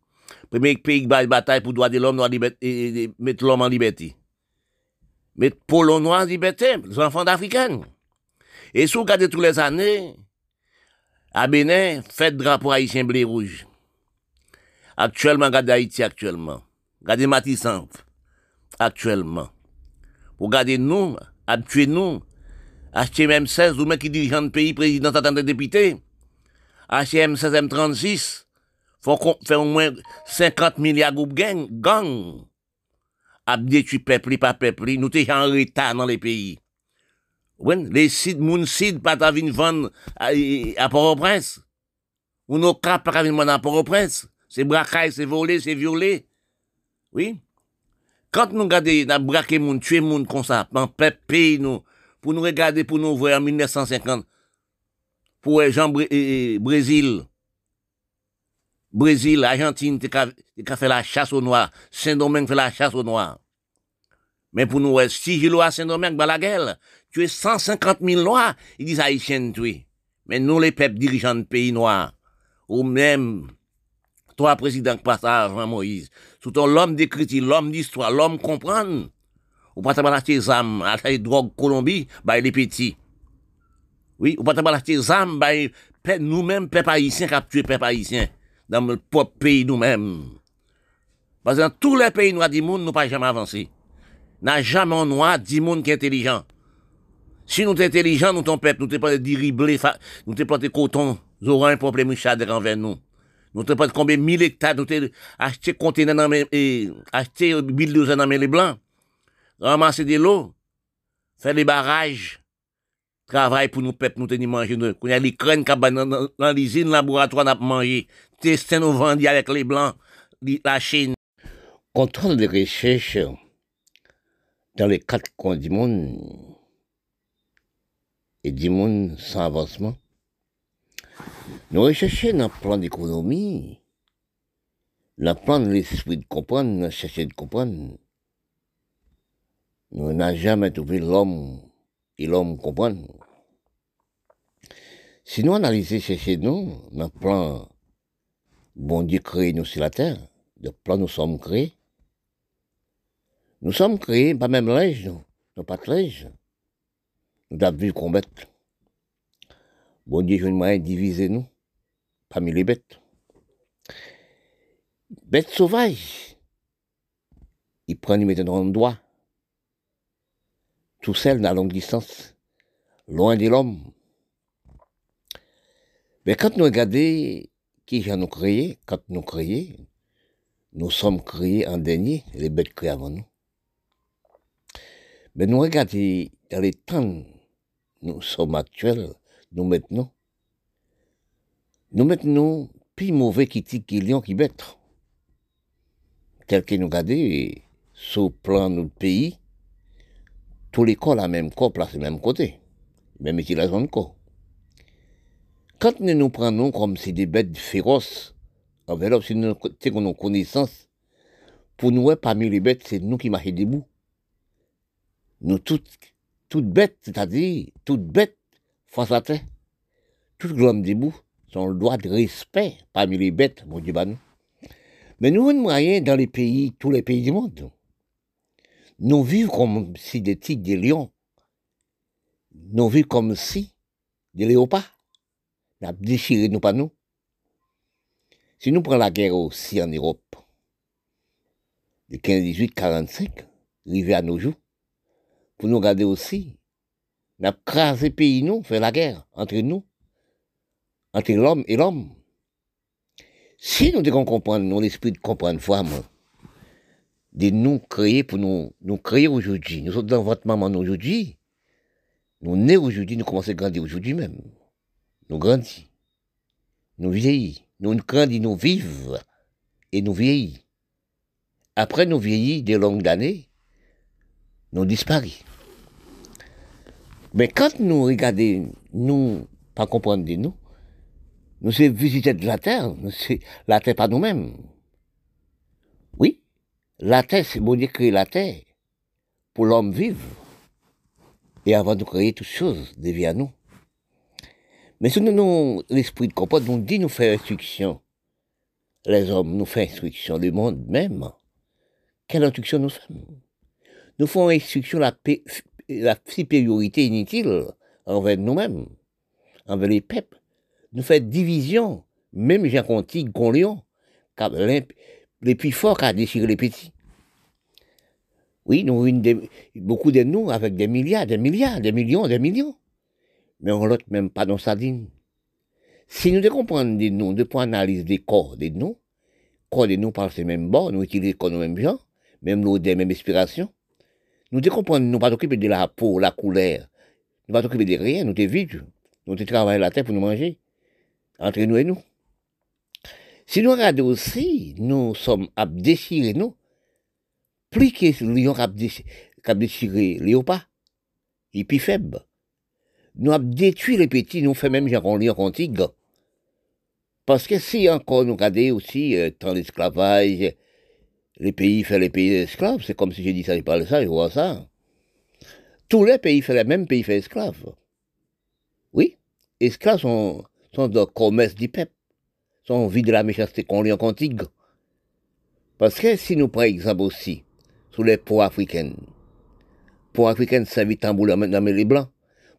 premier pays qui bat bataille pour droit de l'homme, et, mettre l'homme en liberté. Mettre pour l'homme en liberté, les enfants d'Africains. Et si vous regardez tous les années, A Benin, fèt drapo Haitien blé rouge. Aktuellement, gade Haiti aktuellement. Gade Matisanf aktuellement. Ou gade nou, ap tue nou, HTM16 ou men ki dirijan de peyi prezident atan de depite, HTM16 M36, fò fè ou mwen 50 milyar goup gang, gang, ap detui pepli pa pepli, nou te jan reta nan le peyi. Oui, les sites, moun sites, pas ta vendre à, à Port-au-Prince. Ou nos cas, pas venir à Port-au-Prince. C'est braquage, c'est volé, c'est violé. Oui. Quand nous regardons, nous braqué moun, tué moun comme ça, dans peuple pays, nous, pour nous regarder, pour nous voir en 1950, pour Jean Brésil, Brésil, Argentine, qui a fait la chasse aux Noirs, Saint-Domingue fait la chasse aux Noirs. Mais pour nous, si je à Saint-Domingue, bah la tu es 150 000 noirs, ils disent haïtiens tués. Mais nous, les peuples dirigeants de pays noirs, ou même, toi, président, passage, Moïse, tout l'homme d'écriture, l'homme d'histoire, l'homme comprendre, ou pas acheter des armes, acheter drogue Colombie, bah, les petits. Oui, ou pas acheter des armes, bah, nous-mêmes, peuple haïtien, qui tué peuple haïtien, dans le propre pays nous-mêmes. Parce que dans tous les pays noirs du monde, nous pas jamais avancé. N'a jamais un noir dit monde qui est intelligent. Si nous sommes intelligents, nous, ton peuple, nous t'es pas diriblé, nous t'es pas de coton, nous aurons un problème de envers nous. Nous t'es pas combien mille hectares, nous t'es acheté conteneurs dans et acheté bulldozer dans les blancs ramasser de l'eau, faire des barrages, travail pour nous peuple nous tenir manger nous. Qu'on y a les crânes qui dans dans l'usine laboratoire n'a manger. Tester nous vendre avec les blancs la Chine. Contrôle des recherches dans les quatre coins du monde et du monde sans avancement. Nous recherchons dans le plan d'économie, dans le plan de l'esprit de comprendre, nous cherchons de comprendre. Nous n'avons jamais trouvé l'homme et l'homme comprendre. Si nous analysons, chercher nous, dans le plan, bon Dieu créé nous sur la terre, le plan nous sommes créés. Nous sommes créés, pas même l'âge, nous, nous pas de. Nous devons vivre combattre. Bon Dieu, je moyen diviser nous, parmi les bêtes. Bêtes sauvages, ils prennent, ils mettent dans le doigt tout seul à longue distance, loin de l'homme. Mais quand nous regardons qui nous créé, quand nous créé, nous sommes créés en dernier, les bêtes créées avant nous. Mais nous regardons dans les temps, nous sommes actuels, nous maintenant, nous maintenant, plus mauvais qui tic, qui lion, qui bête. Tel que nous regardons, sur le plan de notre pays, tous les corps la même corps placés même côté, même utilisation de corps. Quand nous nous prenons comme si des bêtes féroces, enveloppe, si nous avons nos connaissances, pour nous, parmi les bêtes, c'est nous qui marchons debout. Nous toutes, toutes bêtes, c'est-à-dire toutes bêtes face à terre, toutes l'homme debout, sont le droit de respect parmi les bêtes, mon Dieu, nous. Mais nous, on moyen dans les pays, tous les pays du monde. Nous vivons comme si des tigres, des lions. Nous vivons comme si des léopards. Nous avons déchiré nous pas nous. Si nous prenons la guerre aussi en Europe, de 15, 18, 45, arrivé à nos jours, pour nous regarder aussi, avons crasé pays, nous, fait la guerre entre nous, entre l'homme et l'homme. Si nous devons comprendre, nous, l'esprit de comprendre, foi, de nous créer pour nous, nous créer aujourd'hui. Nous sommes dans votre maman aujourd'hui. Nous nés aujourd'hui, nous commençons à grandir aujourd'hui même. Nous grandissons. Nous vieillis. Nous grandissons, nous vivons. Et nous vieillis. Après nous vieillis des longues années, nous disparaissons. Mais quand nous regardons, nous, pas comprendre de nous, nous sommes visiter de la terre, nous la terre pas nous-mêmes. Oui, la terre, c'est bon Dieu la terre pour l'homme vivre. Et avant de créer toutes choses, devient nous. Mais si nous avons l'esprit de comprendre, nous dit nous faire instruction. Les hommes nous font instruction, le monde même. Quelle instruction nous faisons? Nous faisons instruction la, la supériorité inutile envers nous-mêmes, envers les peuples. Nous faisons division, même Jean Contigue, Conlion, les plus forts qui déchiré les petits. Oui, nous une beaucoup de nous avec des milliards, des milliards, des millions, des millions. Mais on l'autre même pas dans sa ligne. Si nous comprendre des noms, de prendre analyse des corps des noms, corps de nous par ces mêmes bords, nous utilisons comme même gens, même nous des mêmes inspirations. Nous devons comprendre, nous pas de la peau, la couleur. Nous pas occuper de rien, nous sommes vides. Nous travaillons la terre pour nous manger. Entre nous et nous. Si nous regardons aussi, nous sommes à déchirer nous. Plus que lion a déchiré léopard, il est plus faible. Nous avons détruit les petits, nous faisons même un lion antique. Parce que si encore nous regardons aussi, euh, dans l'esclavage, les pays font les pays esclaves, c'est comme si j'ai dit ça, parle de ça, je vois ça. Tous les pays font les mêmes pays font esclaves. Oui, esclaves sont, sont de commerce du peuple. Sont vie de la méchanceté qu'on lit en cantique. Parce que si nous prenons exemple aussi, sur les peaux africaines, peaux africaines servent tambour dans les blancs,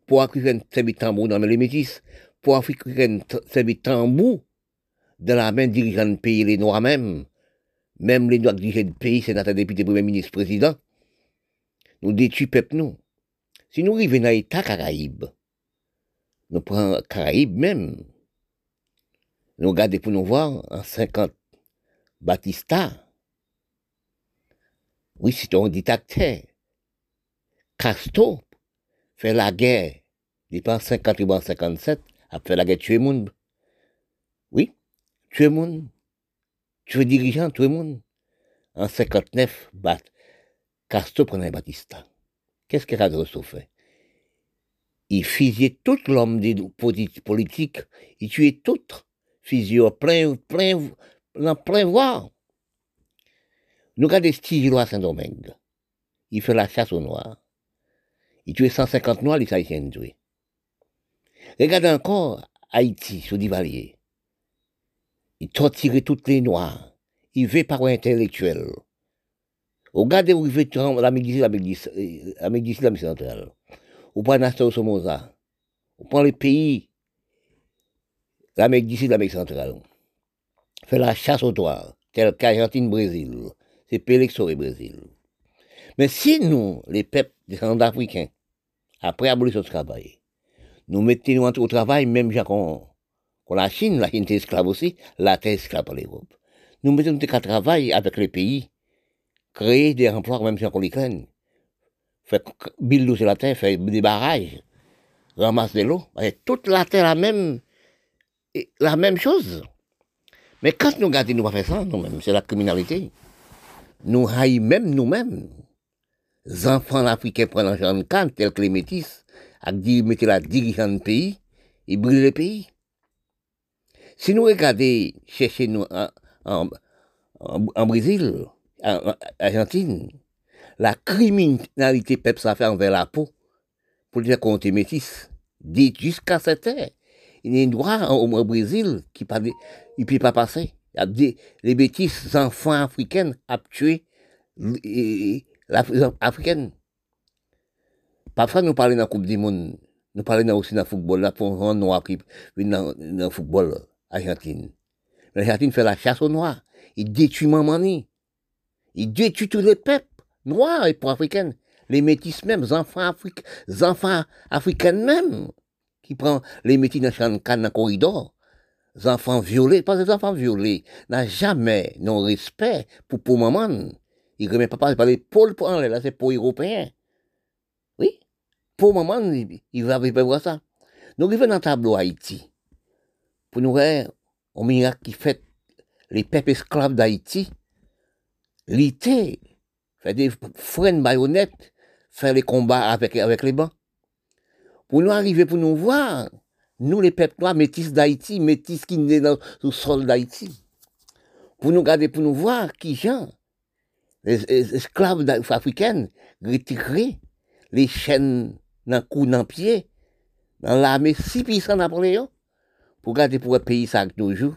peaux africaines servent tambour dans les métis, peaux africaines servent tambour dans la main dirigeant de pays, les noirs même, même les noirs dirigeants du pays, sénateurs, députés, premier ministre, président, nous détruisons peuple. Si nous arrivons dans l'État Caraïbe, nous prenons Caraïbe même, nous regardons pour nous voir en 50, Batista, oui, c'est un dictateur. Castro fait la guerre Depuis en 50 ou en 57, a fait la guerre tuer le monde. Oui, tuer le monde. Tuer dirigeant, tuer le monde? En 59, bat, Castro prenait Batista. Qu'est-ce que Castro fait? Il fusillait tout l'homme des politiques. Il tuait tout. Fusillait plein, plein, dans plein voie. Nous regardons Stiglo à Saint-Domingue. Il fait la chasse aux Noirs. Il tue 150 Noirs, les Haïtiens tués. Regardez encore Haïti, sur Divalier. Il torturait toutes les Noirs. Il veut par intellectuel. Regardez où il veut l'Amérique d'ici, l'Amérique d'ici, l'Amérique centrale. Ou pas Nasser Somoza? Ou prend les pays, l'Amérique d'ici, l'Amérique centrale. Fait la chasse aux Noirs, tel qu'Argentine, Brésil. C'est Pélix au Brésil. Mais si nous, les peuples descendants africains, après l'abolition du travail, nous mettons au travail, même la Chine, la Chine est esclave aussi, la terre esclave pour l'Europe. Nous mettons au travail avec les pays, créer des emplois même si on les craint. Faire sur la terre, faire des barrages, ramasser de l'eau. Toute la terre la même, la même chose. Mais quand nous regardons, nous pas faire ça, nous-mêmes, c'est la criminalité. Nous haïssons même nous-mêmes. Les enfants africains prennent de canne, tels que les métis, à dire, mettez la dirigeant du pays, ils brûlent le pays. Si nous regardons, chercher nous en, en, Brésil, en, Argentine, la criminalité peuple ça fait envers la peau, pour dire qu'on est métis, dit jusqu'à cette heure. Il y a un droit au, Brésil qui ne peut pas passer. Les bêtises enfants africains ont tué l'Africaine. Parfois, nous parlons de la Coupe du Monde, nous parlons aussi de la football, là, pour un noir qui dans le football argentine. L'Argentine fait la chasse aux noirs. Il détruit Mamani. Il détruit tous les peuples, noirs et pour africains. Les métis même, les enfants, africains, les enfants africains même, qui prennent les métis dans le dans le corridor. Les enfants violés, pas les enfants violés, n'a jamais non respect pour pour maman. Il remet pas par l'épaule pour en là, c'est pour européen. Oui? Pour maman, il va voir ça. Nous arrivons dans le tableau Haïti. Pour nous voir, un miracle qui fait les peuples esclaves d'Haïti, l'été, fait des freins baïonnettes, faire les combats avec, avec les bancs. Pour nous arriver, pour nous voir, nous les peuples noirs, métis d'Haïti, métis qui naissent dans le sol d'Haïti. Pour nous garder, pour nous voir qui gens, les, esclaves africains, retirés, les chaînes dans le cou, dans le pied, dans l'armée si puissante Napoléon, pour garder pour un pays ça toujours,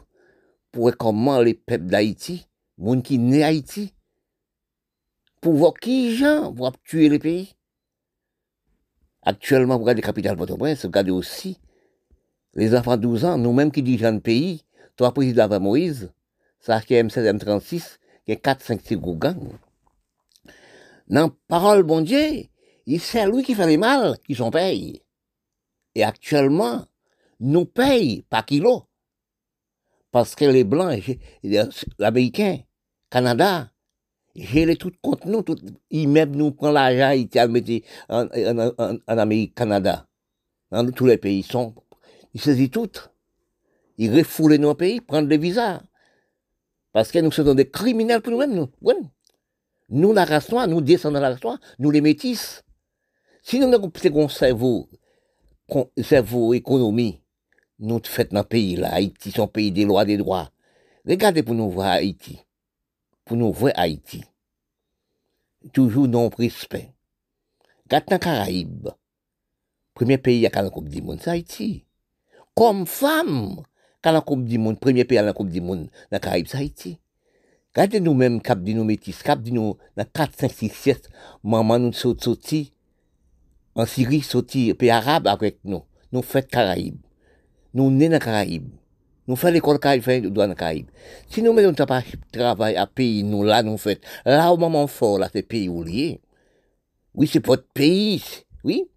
pour comment les peuples d'Haïti, les gens qui naissent Haïti, pour voir qui gens vont tuer les pays. Actuellement, vous regardez la capitale Port-au-Prince, regardez aussi les enfants de 12 ans, nous-mêmes qui dirigeons le pays, toi, président avant Moïse, ça a M16, M36, qui est 4, 5, 6 gros gangs. Dans parole, bon Dieu, c'est lui qui fait les mal, qui sont payés. Et actuellement, nous payons par kilo. Parce que les Blancs, l'Américain, Canada, les tout contre nous, tout, ils même nous prennent l'argent, ils mettent en, Amérique, Canada. Tous les pays, ils, sont, ils saisissent tout. Ils refoulent nos pays, prennent des visas. Parce que nous sommes des criminels pour nous-mêmes, nous. Nous, la race noire, nous descendons de la race noire, nous les métis. Si nous avons un cerveau, cerveau économie, nous faisons dans le pays là, Haïti, son pays des lois, des droits. Regardez pour nous voir Haïti. Pour nous voir Haïti. Toujours non respect. Regardez dans Caraïbes. Premier pays à la Coupe du Monde, c'est Haïti. Comme femme, Monde, premier pays à la Coupe du Monde, dans Caraïbes, c'est Haïti. Regardez nous-mêmes, cap de nous métis, cap de nous, dans 4, 5, 6, 7, maman nous saute, en Syrie, sorti, pays arabe avec nous. Nous faisons Caraïbes. Nous nés dans la Caraïbes. Nous faisons l'école Caraïbes, dans la Caraïbes. Si nous mettons pas travail à pays, nous là, nous faisons, là au moment fort, là, c'est pays où lié. Oui, c'est votre pays, oui.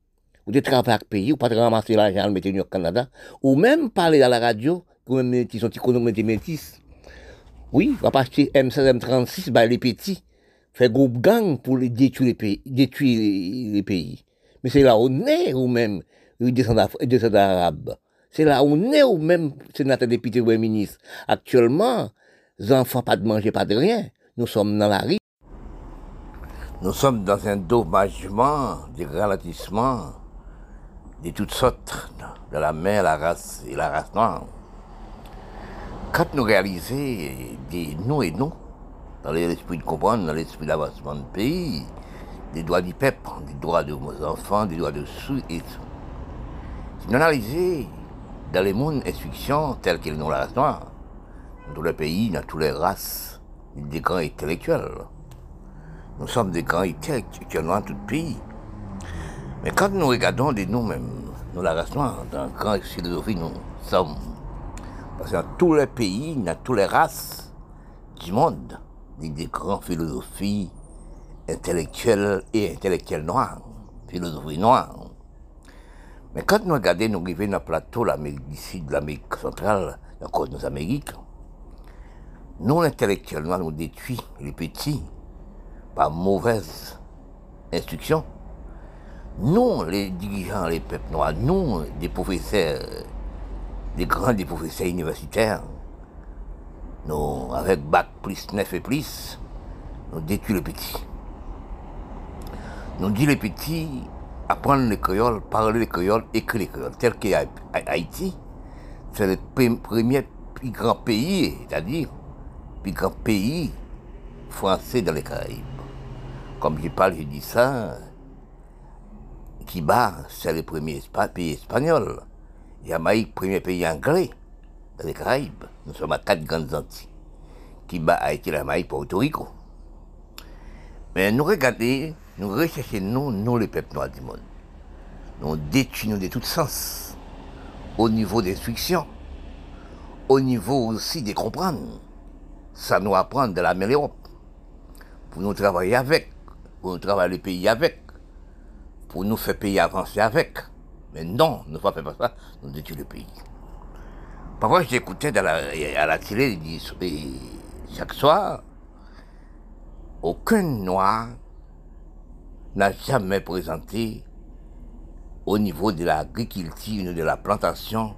Vous devez travailler avec pays, ou pas ramasser l'argent, le mettre au Canada, ou même parler à la radio, comme même qui sont économes métis. Oui, on va pas acheter M16, M36, bah, les petits, faire groupe gang pour les détruire les pays, détruire les pays. Mais c'est là où on est, ou même, descendent arabes. C'est là où on est, ou même sénateur député ou ministre. Actuellement, les enfants pas de manger, pas de rien. Nous sommes dans la rue. Nous sommes dans un dommagement, des ralentissements de toutes sortes, de la mer, la race et la race noire. Quand nous réalisons des nous et nous, dans l'esprit de comprendre, dans l'esprit d'avancement du pays, des droits du peuple, des droits de nos enfants, des droits de sous et tout. Si nous analysons dans les mondes instructions telles qu'elles nous la noire, dans tous les pays, dans toutes les races, des grands intellectuels. Nous sommes des grands intellectuels dans tout pays. Mais quand nous regardons de nous-mêmes, nous la race noire, dans la grande philosophie, nous sommes. Parce que dans tous les pays, dans toutes les races du monde, il y a des grandes philosophies intellectuelles et intellectuelles noires, philosophie noire. Mais quand nous regardons, nous arrivons dans le plateau, du Sud, l'Amérique centrale, encore nos Amériques, nous, intellectuels noirs, nous détruisons les petits par mauvaise instruction. Nous, les dirigeants, les peuples noirs, nous, des professeurs, des grands des professeurs universitaires, nous, avec bac plus 9 et plus, nous détruisons les petits. Nous dit les petits apprendre le créole, parler le créole, écrire le créole. Tel qu'à Haïti, c'est le pre- premier plus grand pays, c'est-à-dire plus grand pays français dans les Caraïbes. Comme je parle, je dis ça, Cuba, c'est le premier pays espagnol. Jamaïque, premier pays anglais dans les Caraïbes. Nous sommes à quatre grandes Antilles. Cuba, Haïti, la Jamaïque, Porto Rico. Mais nous regardons, nous recherchons, nous, nous les peuples noirs du monde. Nous détruisons de tous sens. Au niveau des instructions, au niveau aussi des comprendre. Ça nous apprend de la même Europe. Pour nous travailler avec, pour nous travailler le pays avec, pour nous faire payer avancer avec. Mais non, ne faisons pas ça, nous détruisons le pays. Parfois, j'écoutais dans la- à la télé chaque soir, aucun noir n'a jamais présenté au niveau de l'agriculture, de la plantation,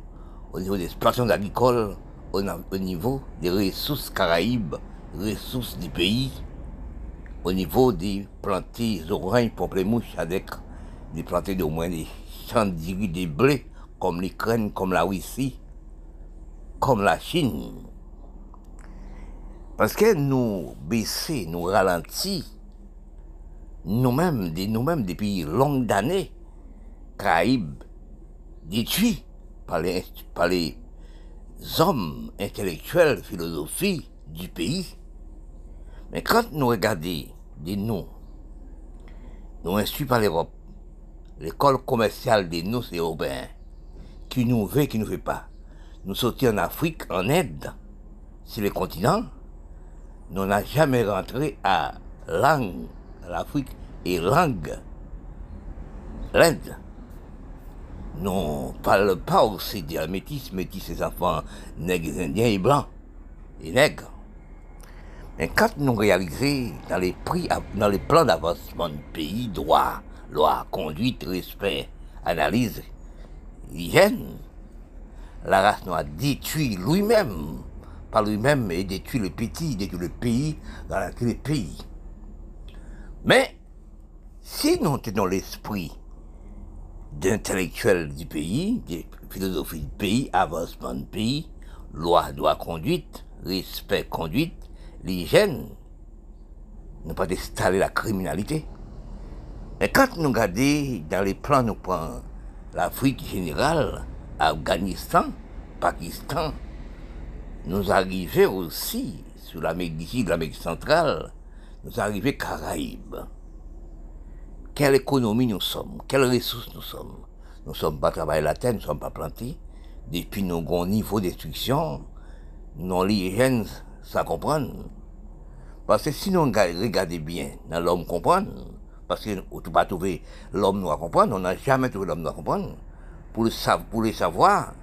au niveau des exploitations agricoles, au, niveau des ressources caraïbes, ressources du pays, au niveau des plantés oranges, pamplemousses, avec des plantés d'au moins des champs de des blés, comme l'Ukraine, comme la Russie, comme la Chine. Parce que nous baisser, nous ralentir, nous-mêmes, nous-mêmes depuis longues années, Caraïbes, détruits par les, les hommes intellectuels, philosophie du pays. Mais quand nous regardons des nous, nous instruits par l'Europe, l'école commerciale des nous européens, qui nous veut, qui nous fait pas. Nous sortis en Afrique, en aide, sur les continents, nous n'a jamais rentré à langue, l'Afrique et langue, l'Inde. Nous parle pas aussi de la métis, métis ses enfants nègres indiens et blancs, et nègres. Mais quand nous réalisons dans les dans les plans d'avancement du pays, droit, loi, conduite, respect, analyse, hygiène, la race noire détruit lui-même, par lui-même, et détruit le petit, détruit le pays, dans les pays. Mais, si nous tenons l'esprit d'intellectuels du pays, des philosophies du pays, avancement du pays, loi, droit, conduite, respect, conduite, l'hygiène, ne pas installer la criminalité. Mais quand nous regardons dans les plans, nous prenons l'Afrique générale, Afghanistan, Pakistan, nous arrivons aussi sur l'Amérique du Sud, l'Amérique centrale, nous arrivons Caraïbes. Quelle économie nous sommes, quelles ressources nous sommes. Nous ne sommes pas travaillés la terre, nous ne sommes pas plantés. Depuis nos grands niveaux d'instruction, non l'hygiène, ça comprendre. Parce que si nous regardons bien l'homme comprendre, parce que on ne pas trouver l'homme noir comprendre, on n'a jamais trouvé l'homme noir comprendre. Pour le, savoir,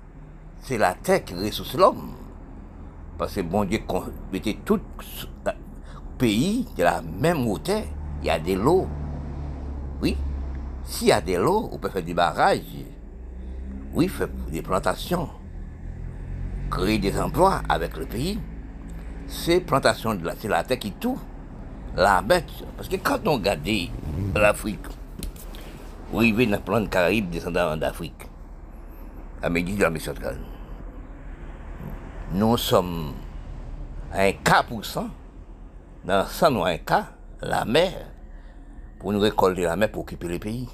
c'est la terre qui ressource l'homme. Parce que bon Dieu mettait tout le pays de la même hauteur. Il y a des lots. Oui. S'il y a des lots, on peut faire des barrages. Oui, faire des plantations, créer des emplois avec le pays. Ces plantations, de la, c'est la terre qui tout, la bête. Parce que quand on regarde l'Afrique, vous arrivez dans le plan de Caraïbes descendant d'Afrique, Amérique de l'Amérique centrale, nous sommes à un cas pour cent, dans 100 nous un cas, la mer, pour nous récolter la mer pour occuper les pays.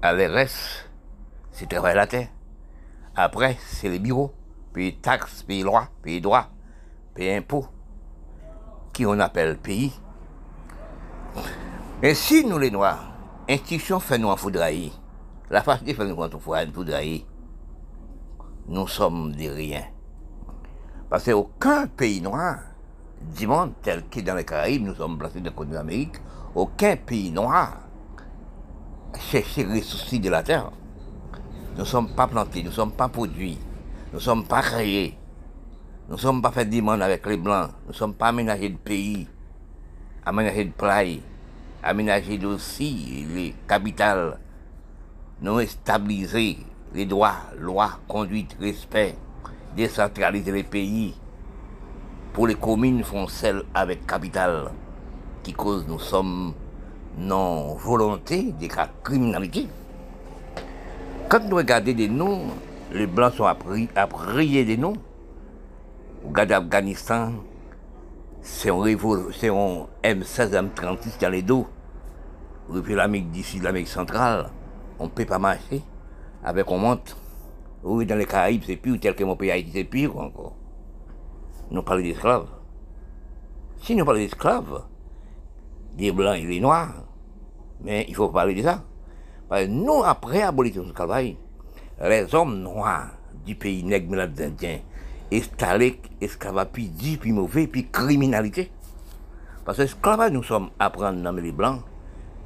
À reste, c'est travailler la terre. Après, c'est les bureaux, payer taxes, payer lois, payer droits, payer impôts, qui on appelle pays. Et si nous les Noirs, institution fait nous en foudrailler, la facilité fait nous en foudrailler, nous sommes des riens. Parce qu'aucun pays noir du monde, tel que dans les Caraïbes, nous sommes placés de côté d'Amérique, aucun pays noir cherche les ressources de la terre. Nous ne sommes pas plantés, nous ne sommes pas produits, nous ne sommes pas créés, nous ne sommes pas fait demande avec les Blancs, nous ne sommes pas aménagés de pays, aménagés de play, aménagés aussi les capitales, nous stabiliser les droits, lois, conduite, respect, décentraliser les pays. Les communes font celle avec capital, qui cause nous sommes non volonté de la criminalité. Quand nous regardons des noms, les blancs sont à prier des noms. Regardez l'Afghanistan, c'est un, M16, M36 dans les dos. Depuis l'Amérique d'ici, l'Amérique centrale, on ne peut pas marcher avec on monte. Oui, dans les Caraïbes, c'est pire, tel que mon pays c'est pire encore. Nous parlons d'esclaves. Si nous parlons d'esclaves, des blancs et des noirs, mais il faut parler de ça. Parce que nous, après l'abolition du travail, les hommes noirs du pays nègre indien, installés, esclavage, puis dit, puis mauvais, puis criminalité. Parce que l'esclavage, nous sommes apprendre dans les blancs,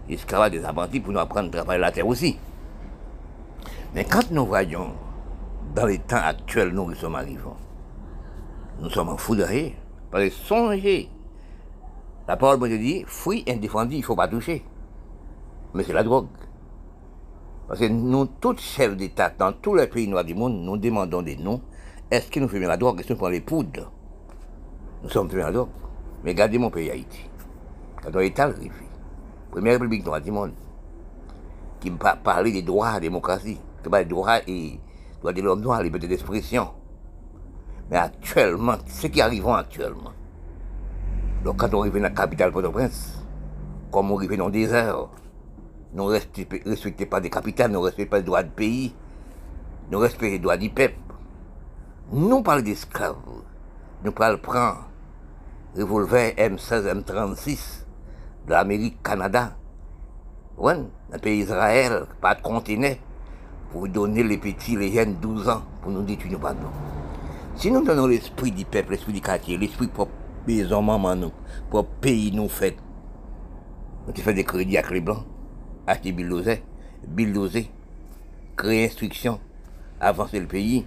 l'esclavage des apprentis pour nous apprendre à travailler la terre aussi. Mais quand nous voyons dans les temps actuels, nous qui sommes arrivés, nous sommes en foudrés. Parce que songez, la parole me dit, fruit indéfendu, il ne faut pas toucher. Mais c'est la drogue. Parce que nous, tous chefs d'État, dans tous les pays noirs du monde, nous demandons des noms. Est-ce que nous faisons la drogue? Est-ce que nous prenons les poudres? Nous sommes faisons la drogue. Mais regardez mon pays Haïti. Quand on est arrivé, première république noire du monde, qui parlait des droits à la démocratie, qui parlait des droits et droits de l'homme noir, liberté d'expression. Mais actuellement, ce qui arrive actuellement, donc quand on arrive dans la capitale Port-au-Prince, comme on arrive dans le désert, nous ne respectons pas des capitales, nous ne respectons pas les droits du pays, nous respectons les droits du peuple. Nous parlons d'esclaves, nous parlons prendre revolver M16, M36 de l'Amérique, Canada, ouais, le pays Israël, pas de conteneur, pour donner les petits, les jeunes 12 ans, pour nous détruire pas nous. Si nous donnons l'esprit du peuple, l'esprit du quartier, l'esprit pour maison, maman nous, pour pays nous fait, nous fait des crédits avec les blancs, acheter bulldozer, bulldozer, créer instruction, avancer le pays,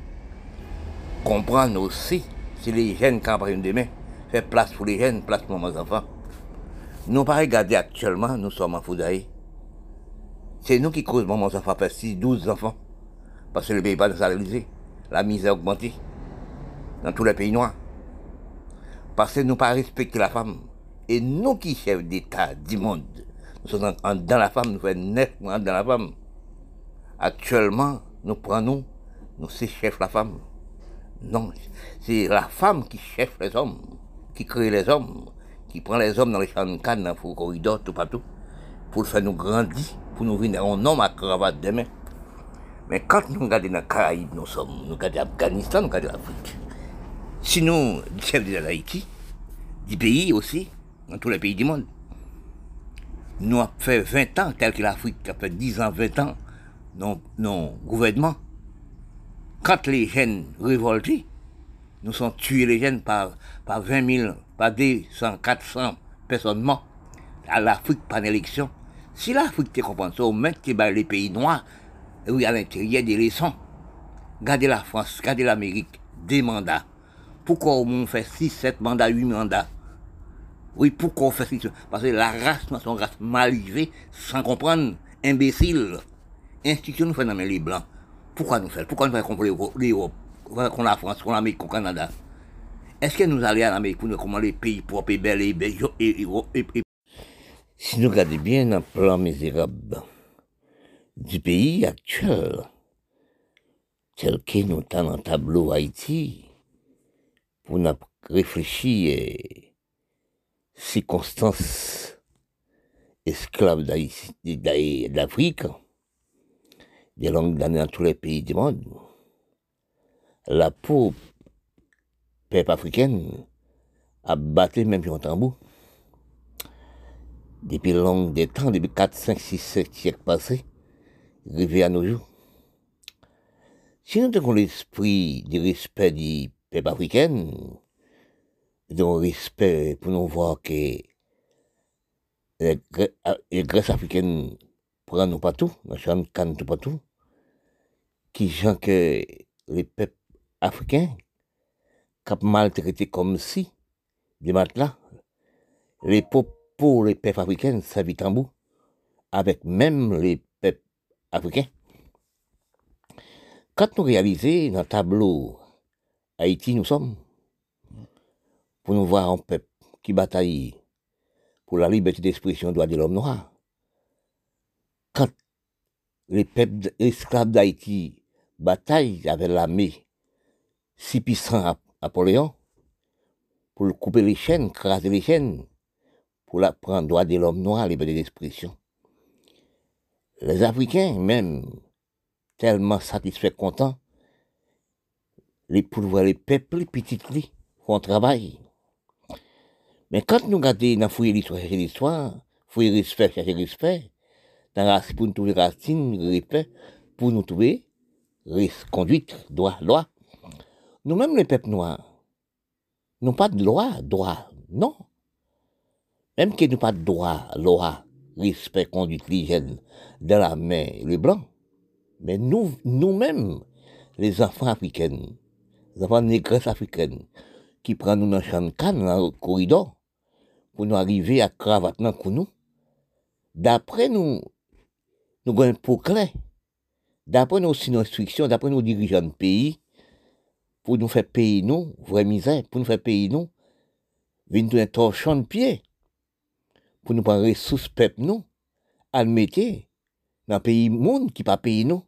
comprendre aussi, si les jeunes qui une demain, faire place pour les jeunes, place pour nos enfants. Nous pas regarder actuellement, nous sommes en Foudaï. C'est nous qui causons mon enfants faire 6, 12 enfants. Parce que le pays n'est pas nationalisé. La misère a augmenté. Dans tous les pays noirs. Parce que nous pas respecter la femme. Et nous qui chefs d'État du monde, nous sommes dans la femme, nous faisons neuf mois dans la femme. Actuellement, nous prenons, nous c'est chef la femme. Non, c'est la femme qui chef les hommes, qui crée les hommes, qui prend les hommes dans les champs de canne, dans les corridors, tout partout, pour faire nous grandir, pour nous venir un homme à cravate demain. Mais quand nous regardons dans les nous sommes, nous regardons l'Afghanistan, nous regardons l'Afrique. Si nous, chefs de l'Haïti, du pays aussi, dans tous les pays du monde, nous avons fait 20 ans, tel que l'Afrique a fait 10 ans, 20 ans, non, non gouvernement. Quand les jeunes révoltés, nous sommes tués les jeunes par, par 20 000, par 200, 400 personnes mortes à l'Afrique par élection. Si l'Afrique te comprend ça, au moins les pays noirs, oui, à l'intérieur des leçons. Gardez la France, gardez l'Amérique, des mandats. Pourquoi on fait 6, 7 mandats, 8 mandats? Oui, pourquoi on fait 6 Parce que la race, nous sommes race mal sans comprendre, imbécile. Institution nous fait dans les blancs. Pourquoi nous faisons Pourquoi nous faisons comme l'Europe, comme la France, comme l'Amérique, comme le Canada. Est-ce que nous allons en Amérique pour nous comment les pays propres et belles et belles et, et, et, Si nous regardons bien dans le plan misérable du pays actuel, tel que nous dans le tableau Haïti, pour nous réfléchir et circonstances esclaves d'Afrique, des longues années dans tous les pays du monde, la peau peuple africaine a battu même sur un tambour. Depuis long des temps, depuis 4, 5, 6, 7 siècles passés, arrivé à nos jours. Si nous avons l'esprit du respect du peuple africain, du respect pour nous voir que les, Grèces africaines prennent nous partout, nous sommes tout partout, qui gens que les peuples africains, cap maltraités comme si, des matelas, les pour les peuples africains, ça vit en bout, avec même les peuples africains. Quand nous réalisons dans le tableau Haïti, nous sommes, pour nous voir un peuple qui bataille pour la liberté d'expression droit de l'homme noir. Quand les peuples esclaves d'Haïti bataillent avec l'armée si puissant à Napoléon pour couper les chaînes, craser les chaînes, pour la prendre droit de l'homme noir, liberté d'expression. Les Africains, même, tellement satisfaits, contents, les, pour voir les peuples, les petits font travail. Mais quand nous regardons dans fouiller l'histoire, chercher l'histoire, fouiller respect, chercher respect, dans la, pour nous trouver racine, respect, pour nous trouver conduite, droit, loi. Nous-mêmes, les peuples noirs, n'ont pas de loi, droit, non. Même qu'ils n'ont pas de droit, loi, respect, conduite, l'hygiène, dans la main, les blancs. Mais nous, nous-mêmes, les enfants africains, les enfants négresses africaines, qui prennent nous dans le champ de canne, dans le corridor, pour nous arriver à cravate dans nous, d'après nous, nous avons un pot clair. D'après nos instructions, d'après nos dirigeants de pays, pour nous faire payer nous, vraie misère, pour nous faire payer nous, venir un torchon de pied, pour nous prendre ressources peuple nous, à le mettre dans le pays monde qui pas payer nous.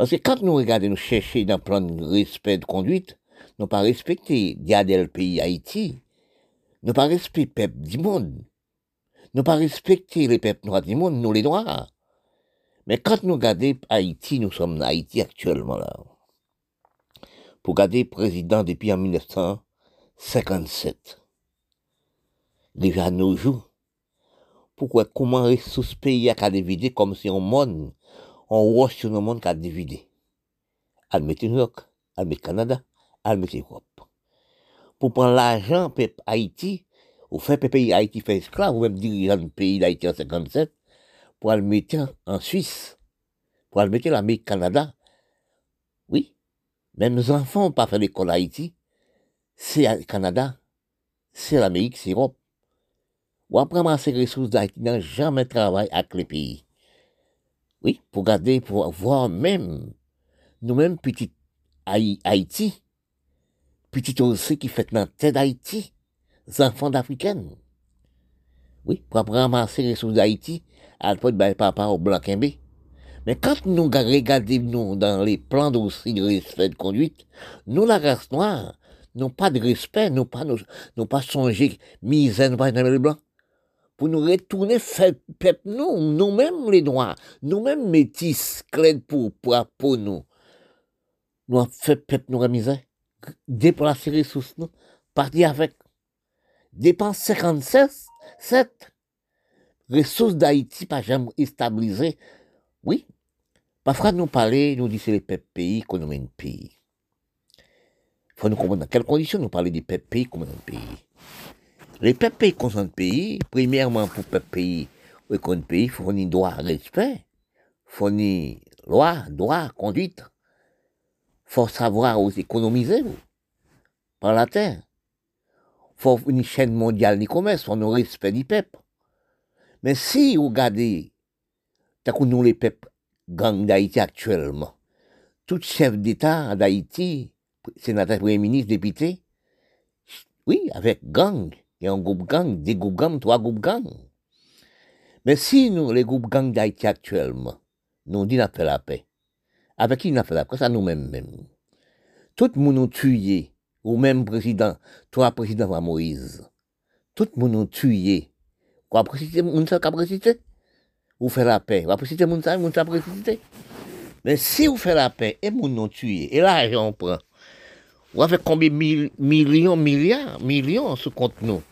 Parce que quand nous regardons, nous chercher dans plan de respect de conduite, nous pas respecter le pays Haïti, nous pas respecter le peuple du monde, nous pas respecter les peuples noirs du monde, nous les noirs. Mais quand nous regardons Haïti, nous sommes en Haïti actuellement là. Pour regarder président depuis en 1957. Déjà à nos jours. Pourquoi, comment ce pays diviser comme si on monde, on roche sur le monde qui a divisé. Admettez New York, admettez Canada, admettez Europe. Pour prendre l'argent, Haïti, ou faire pays Haïti fait esclave, ou même dirigeant du pays d'Haïti en 57, pour le mettre en Suisse, pour le mettre l'Amérique Canada. Oui, même nos enfants n'ont pas fait l'école Haïti. C'est le Canada, c'est l'Amérique, c'est l'Europe. Ou après ces ressources d'Haïti n'ont jamais travaillé avec les pays. Oui, pour garder, pour voir même, nous-mêmes, petit Haïti, petit aussi qui fait dans tête d'Haïti, les enfants d'Africaines. Oui, pour ramasser les ressources d'Haïti, à l'époque, ben, papa au blanc Mais quand nous regardons nous, dans les plans aussi de respect de conduite, nous, la race noire, n'ont pas de respect, nous pas, nous, pas songé misère, nous pas les blancs. Pour nous retourner, faire peuple, nous, nous-mêmes les noirs, nous-mêmes métis, clés pour, pour, nous. Nous avons fait peuple, nous, la misère. Déplacer les ressources, nous, partir avec. Dépense 56, 7 ressources d'Haïti pas jamais stabilisées. Oui. Parfois, nous parler, nous disons les peuples pays qu'on un pays. Il faut nous comprendre dans quelles conditions nous parlons des peuples pays comme un pays. Les peuples comme un pays, premièrement, pour peuple pays, ou un pays, fournir droit, respect, fournir loi, droit, conduite. Faut savoir aussi économiser par la terre. Faut une chaîne mondiale de commerce, faut nous respect du peuple. Mais si vous regardez, que nous les peuples gang d'Haïti actuellement, tout chef d'État d'Haïti, sénateur, premier ministre, député, oui, avec gang, il y a un groupe gang, des groupes gang, trois groupes gang. Mais si nous, les groupes gang d'Haïti actuellement, nous disons fait la paix, avec qui nous fait la paix, ça nous-mêmes même. Tout le monde nous tué, ou même président, toi président Moïse, tout le monde nous tué. Quoi moun sa ka préciser? Ou fait la paix, ou sa, moun sa préciser. Mais si vous faites la paix, et moun nous tué, et l'argent on prend, ou avec combien de mil- millions, milliards, millions sous compte nous?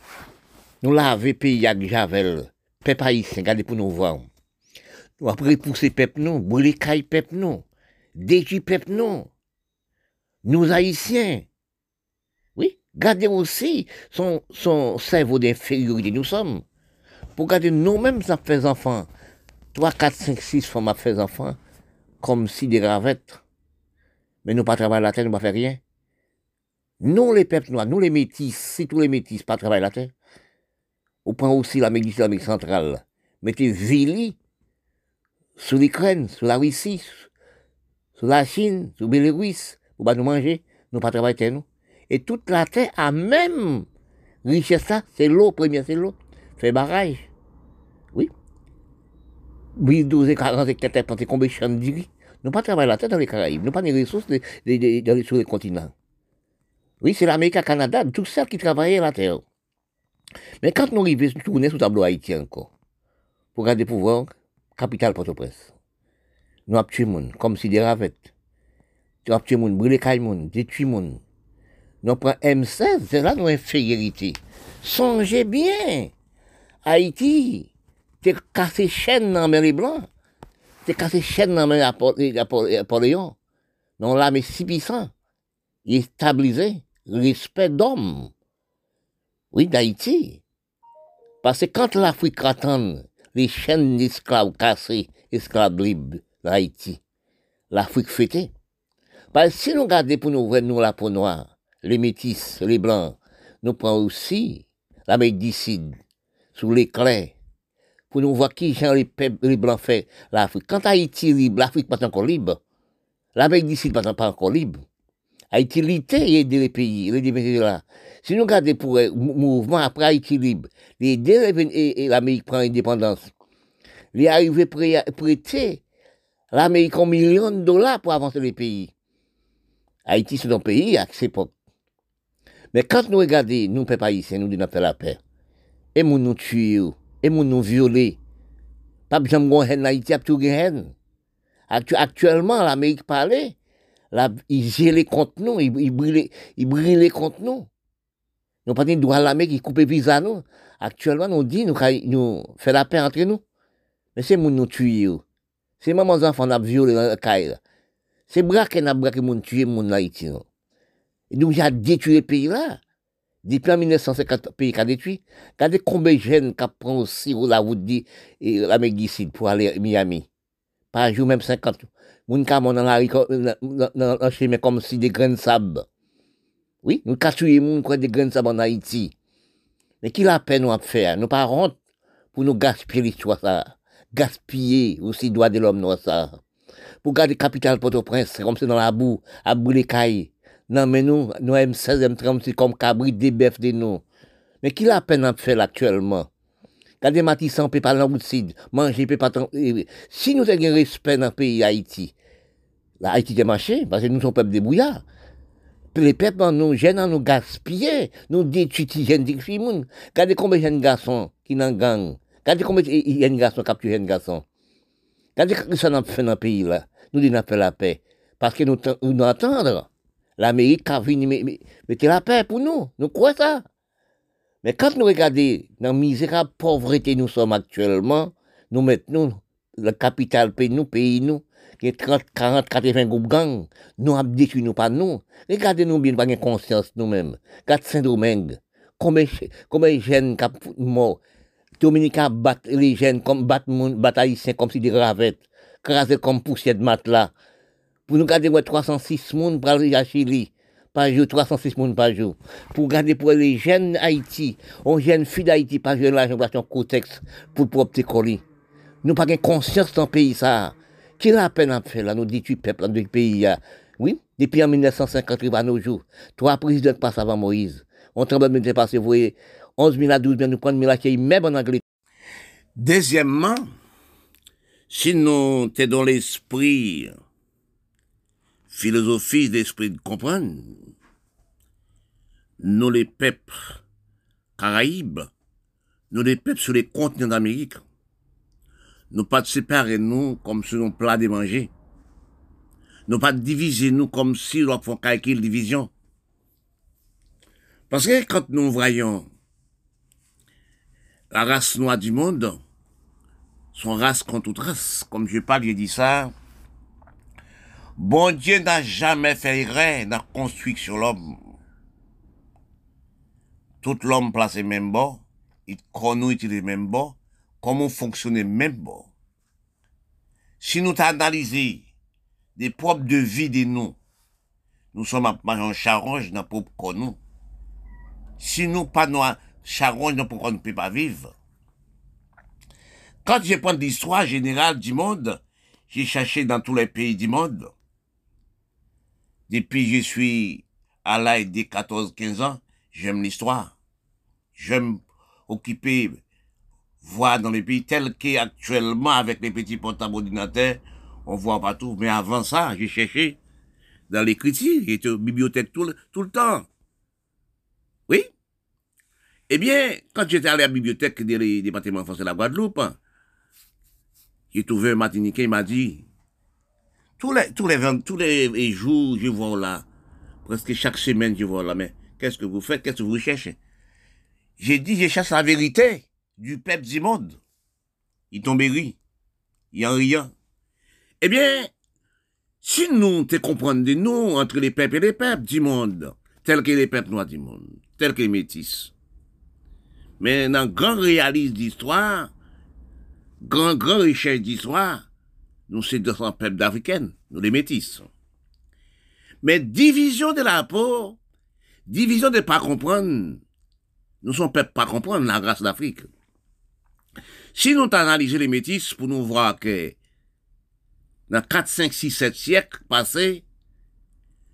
Nous l'avons payé avec Javel, peuple haïtien, regardez pour nous voir. Nous après pousser peuple nous, brûler caille peuple nous, détruire peuple nous. Nous haïtiens. Oui, gardez aussi son, son cerveau d'infériorité, nous sommes. Pour garder nous-mêmes, ça fait enfants. 3, 4, 5, 6 femmes à faire enfants, comme si des ravettes. Mais nous pas la terre, nous pas faire rien. Nous, les peuples noirs, nous, les métis, si tous les métis pas travailler la terre, on prend aussi l'Amérique du l'Amérique centrale. Mettez Vili sur l'Ukraine, sur la Russie, sur la Chine, sur Bélarus, pour pas nous manger, nous pas travailler terre, nous. Et toute la terre a même richesse c'est l'eau, première c'est l'eau. Fait barrage. Oui. Oui, 12 et 40 hectares plantés, combien de champs de riz. Nous pas travailler la terre dans les Caraïbes, nous pas des ressources sur les continents. Oui, c'est l'Amérique Canada, tout ça qui travaillait la terre. Mais quand nous arrivons, nous tournons sur le tableau haïtien encore, pour garder le pouvoir, capitale Port-au-Prince. Nous avons tué gens, comme si des ravettes. Nous avons tué gens, brûlé les gens, détruit gens. Nous prenons M16, c'est là nos infériorités. Songez bien, Haïti, t'es cassé chaîne dans les blancs, t'es cassé chaîne dans les Napoléon. Non, là, mais si puissant, il est stabilisé, respect d'homme. Oui, d'Haïti. Parce que quand l'Afrique attend les chaînes d'esclaves cassées, esclaves libres d'Haïti, l'Afrique fêtée. Parce que si nous regardons pour nous nous, la peau noire, les métis, les blancs, nous prenons aussi l'Amérique du Sud, sous l'éclair, pour nous voir qui gens les, blancs fait l'Afrique. Quand Haïti libre, l'Afrique pas encore libre. L'Amérique du Sud pas encore libre. Haïti et aider les pays, les pays là. Si nous regardons pour le mouvement après Haïti libre, l'Amérique prend indépendance, il est arrivé prêt- prêter l'Amérique en millions de dollars pour avancer les pays. Haïti, c'est un pays à cette époque. Mais quand nous regardons, nous, peuple haïtien, nous disons faire la paix. Et nous nous tuons, et nous nous violons. Pas besoin de haine Haïti, a tout haine. Actu- Actuellement, l'Amérique parlait, la, il gelait contre nous, il, il brûlait, il brûlait contre nous. Nous pas de droit la mer qui coupe visa nous. Actuellement, nous dit, nous, nous fait la paix entre nous. Mais c'est moun nous tuer. C'est maman enfants n'a violé dans la caille. C'est braque n'a braqué moun tuer moun Haïti. Et donc, j'ai détruit le pays là. Depuis 1950, pays qui a détruit. Regardez combien de jeunes qui prennent aussi la route de l'Amérique du Sud pour aller à Miami. Par jour, même 50. Moun qui dans la chemin comme si des grains de sable. Oui, nous tué moun qui des grains de sable en Haïti. Mais qui la peine nous à faire? Nous pas honte pour nous gaspiller l'histoire ça. Gaspiller aussi droit de l'homme ça. Pour garder capitale Port-au-Prince, comme c'est dans la boue, à brûler caille. Non, mais nous, nous M16, M36 comme cabri, des bœufs de nous. Mais qui la peine à faire actuellement? Regardez Matissan, on peut pas dans le sud, manger, tant- eh, Si nous avons un respect dans le pays Haïti, la Haïti est marché, parce que nous sommes peuple débrouillards. Puis les peuples, en nous gênent, en nous gaspiller, nous détruisent, des filles, moun. Regardez combien de jeunes garçons qui n'en gang. Regardez combien de jeunes garçons capturent jeunes garçons? Regardez ce que ça n'a fait dans le pays là. Nous disons fait la paix. Parce que nous, nous attendre. L'Amérique a venu me- me- mettre la paix pour nous. Nous croyons ça. Mais quand nous regardons dans la misérable pauvreté nous sommes actuellement, nous mettons le capital pays nous, pays nous, qui est 30, 40, 80 groupes gangs, nous avons détruit nous pas nous. Regardez-nous bien, pas de conscience nous-mêmes. Regardez Saint-Domingue. Combien, combien de jeunes qui morts. Dominique a battu les jeunes comme battre haïtiens comme si des ravettes, crasé comme poussière de matelas. Pour nous garder ouais, 306 moun pour aller à Chili. Par jour, 306 moun par jour. Pour garder pour les jeunes Haïti, on jeunes filles d'Haïti, par jour, j'ai un cotex pour propre colis. Nous pas conscience dans le pays, ça. Qui la peine à faire là, nous dit tu peuple dans le pays. Oui, depuis en 1950 à nos jours. Trois présidents passent avant Moïse. On tremble de passé, vous voyez, 11 000 à 12 000, nous prenons la qui même en anglais. Deuxièmement, si nous sommes dans l'esprit, philosophie d'esprit de comprendre, nous les peuples Caraïbes, nous les peuples sur les continents d'Amérique, nous pas séparer nous comme nous plat de manger. Nous pas diviser nous comme si nous font calcul division. Parce que quand nous voyons la race noire du monde, son race contre toute race, comme je parle, j'ai dit ça, bon Dieu n'a jamais fait rien dans la construction de l'homme. Tout l'homme placé même bord, il connaît les même bord, comment fonctionner même bord. Si nous analysons des propres de vie de nous, nous sommes en charange dans propre nous. Si nous pas nous charange dans pourquoi ne peut pas vivre. Quand je prends l'histoire générale du monde, j'ai cherché dans tous les pays du monde. Depuis je suis à l'âge de 14-15 ans, j'aime l'histoire. J'aime occuper, voir dans les pays tels qu'actuellement avec les petits portables ordinateurs, on voit partout. Mais avant ça, j'ai cherché dans l'écriture, j'étais aux bibliothèques tout le, tout le temps. Oui? Eh bien, quand j'étais allé à la bibliothèque des départements français de la Guadeloupe, j'ai trouvé un Martiniquais, il m'a dit, tous les, tous les, tous les jours, je vois là, presque chaque semaine, je vois là, mais qu'est-ce que vous faites, qu'est-ce que vous cherchez? J'ai dit, je cherche la vérité du peuple du monde. Il tombe ri. Il en rien. Eh bien, si nous te comprenons nous entre les peuples et les peuples du monde, tels que les peuples noirs du monde, tels que les métis. Mais dans grand réalisme d'histoire, grand, grand richesse d'histoire, nous sommes 200 peuples d'Africaines, nous les métis. Mais division de la peau, division de pas comprendre, nous sommes peuple pas comprendre la grâce d'Afrique. Si nous analysons les métis pour nous voir que dans 4, 5, 6, 7 siècles passés,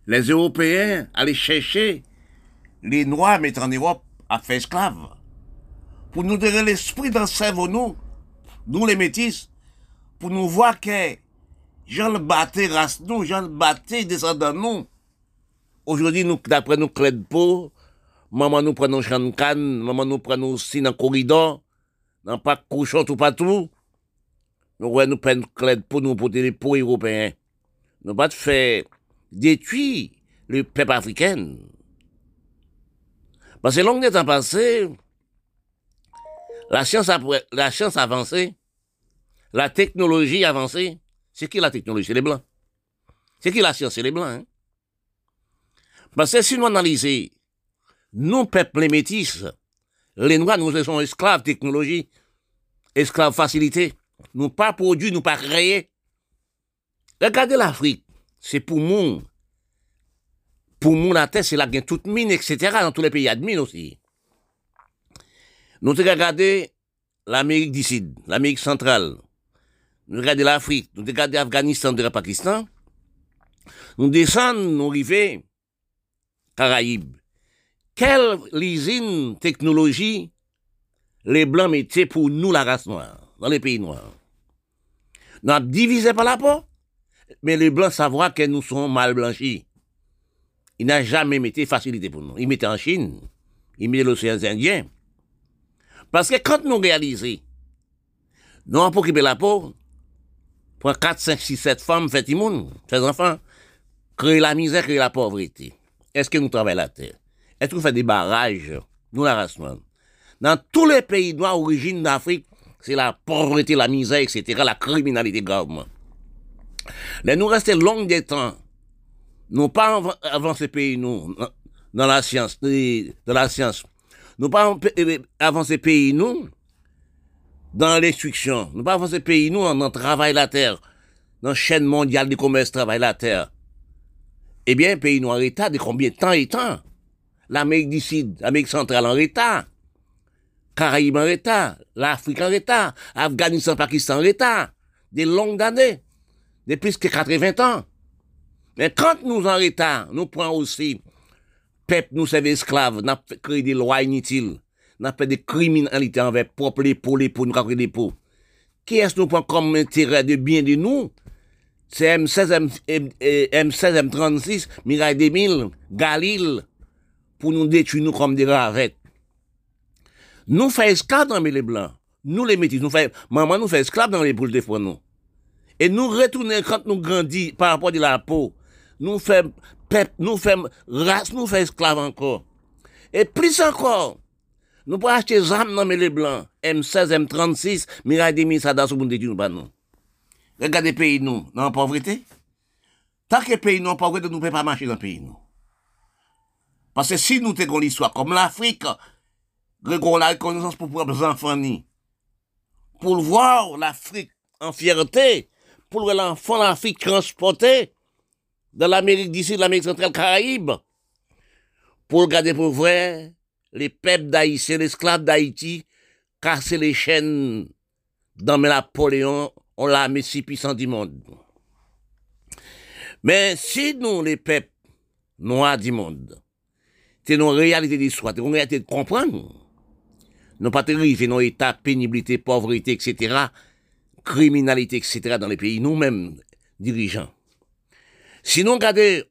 les Européens allaient chercher les Noirs mettre en Europe à faire esclaves. Pour nous donner l'esprit dans cerveau, nous, nous les métis, pour nous voir que Jean le battait race nous, Jean le battait descendant nous. Aujourd'hui, nous, d'après nous, clés de peau, maman nous de canne, maman nous prenons aussi dans le corridor, dans pas couchon tout partout. Nous, ouais, nous prenons clés de peau, nous porter les peaux européens. Nous pas de faire détruire le peuple africain. Parce que long temps passé, la science, la science avancée, la technologie avancée, c'est qui la technologie? C'est les Blancs. C'est qui la science? C'est les Blancs. Hein? Parce que si nous analysons, nous, peuple métis, les Noirs, nous sommes esclaves technologie, esclaves facilité. Nous pas produits, nous pas créés. Regardez l'Afrique, c'est pour nous. Pour nous, la terre, c'est là qu'il y a toute mine, etc. Dans tous les pays, il y a de mine aussi. Nous regardons l'Amérique du Sud, l'Amérique centrale. Nous regardons l'Afrique, nous regardons l'Afghanistan, le Pakistan. Nous descendons, nous arrivons, Caraïbes. Quelle usine technologie les Blancs mettaient pour nous, la race noire, dans les pays noirs? Nous avons divisé par la peau, mais les Blancs savent que nous sommes mal blanchis. Ils n'ont jamais mis facilité pour nous. Ils mettaient en Chine, ils mettaient l'océan Indien. Parce que quand nous réalisons, nous avons occuper la peau, pour 4, 5, 6, 7 femmes, fait fait enfants, créer la misère, créer la pauvreté. Est-ce que nous travaillons la terre? Est-ce que nous faisons des barrages? Nous, la. Dans tous les pays noirs, origine d'Afrique, c'est la pauvreté, la misère, etc., la criminalité gravement. Mais nous restons long des temps. Nous pas avancé pays, nous, dans la science, dans la science. Nous pas avancer pays, nous, dans l'instruction. Nous pas avancer pays, nous, dans le travail la terre, dans la chaîne mondiale du commerce travail la terre. Eh bien, pays noir état de combien de temps et temps? L'Amérique du Sud, l'Amérique centrale en état. Caraïbes en état. L'Afrique en état. Afghanistan, Pakistan en état. Des longues années. de plus que 80 ans. Mais quand nous en retard, nous prenons aussi, peuple nous servent esclaves, n'a créé des lois inutiles, n'a fait des criminalités envers propre les pour les pour nous des pour. Qui est-ce nous prend comme intérêt de bien de nous? c'est M16, M, M16, M36, Mirai 2000, Galil, pour nous détruire nous comme des rats avec. Nous faisons esclave dans les blancs. Nous les métis, nous faisons, maman nous fait esclave dans les poules de fois nous. Et nous retournons quand nous grandissons par rapport à la peau. Nous faisons pep, nous faisons race, nous faisons esclave encore. Et plus encore, nous pouvons acheter des armes dans les blancs. M16, M36, Mirai 2000, ça dans ce monde détruire nous pas nous. Regardez les pays nous, dans la pauvreté. Tant que les pays nous en pauvreté, nous ne pouvons pas marcher dans le pays nous. Parce que si nous avons l'histoire comme l'Afrique, avons la reconnaissance pour propres enfants. Pour voir l'Afrique en fierté, pour voir l'enfant l'Afrique transporté dans l'Amérique d'ici, l'Amérique centrale, Caraïbe, pour regarder pour vrai les peuples d'Haïti, les esclaves d'Haïti, casser les chaînes dans Napoléon, on l'a mis si puissant du monde. Mais si nous, les peuples noirs du monde, c'est nos réalités d'histoire, c'est nos réalités de comprendre, nous pas arriver dans état pénibilité, pauvreté, etc., criminalité, etc., dans les pays, nous-mêmes, dirigeants. Sinon, regardez,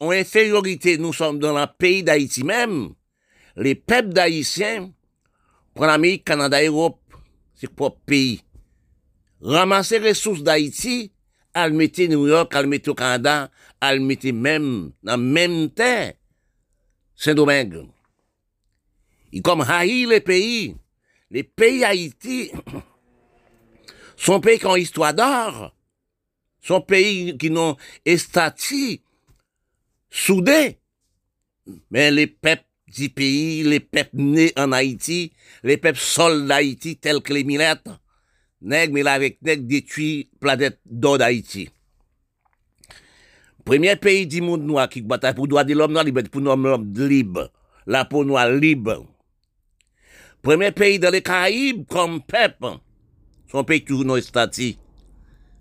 en infériorité, nous sommes dans le pays d'Haïti même, les peuples d'Haïtiens, pour l'Amérique, Canada, Europe, c'est propre pays. Ramasser les ressources d'Haïti, à le mettre New York, à le mettre au Canada, à le mettre même, dans même terre, Saint-Domingue. Et comme haï les pays, les pays Haïti, sont pays qui ont histoire d'or, sont pays qui n'ont estati soudés. Mais les peuples du pays, les peuples nés en Haïti, les peuples sols d'Haïti, tels que les Milettes, neg me lavek neg detui planet do da iti. Premye peyi di moun nou akik batay pou doa di lom nan libet pou nom lom libe. La pou nou a libe. Premye peyi dan le Karib kom pep. Son peyi tou nou estati.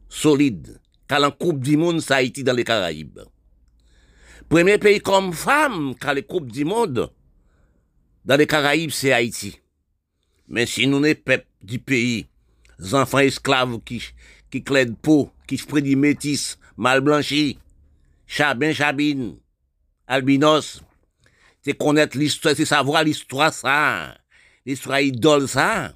Solide. Kalan koup di moun sa iti dan le Karib. Premye peyi kom fam kalan koup di moun dan le Karib se Haiti. Men si nou ne pep di peyi enfants esclaves qui, qui clèdent peau, qui prédit métis, mal blanchis, chabin, chabine, albinos, c'est connaître l'histoire, c'est savoir l'histoire ça, l'histoire idole ça,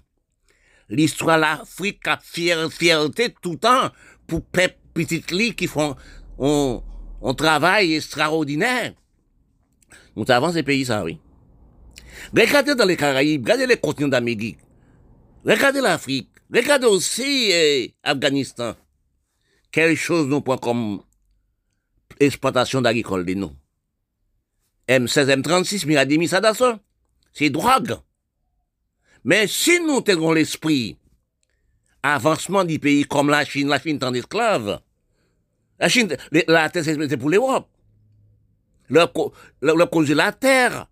l'histoire l'Afrique a fier, fierté tout le temps pour peuple petit lit qui font un, un travail extraordinaire. Nous avons ces pays ça, oui. Regardez dans les Caraïbes, regardez les continents d'Amérique, regardez l'Afrique, regardez aussi eh, Afghanistan. Quelle chose nous prend comme exploitation d'agricole de nous. M16, M36, Miradimi, ça C'est drogue. Mais si nous avons l'esprit, avancement du pays comme la Chine, la Chine est en esclave. La Chine, la terre c'est pour l'Europe. Leur, leur, cause la terre.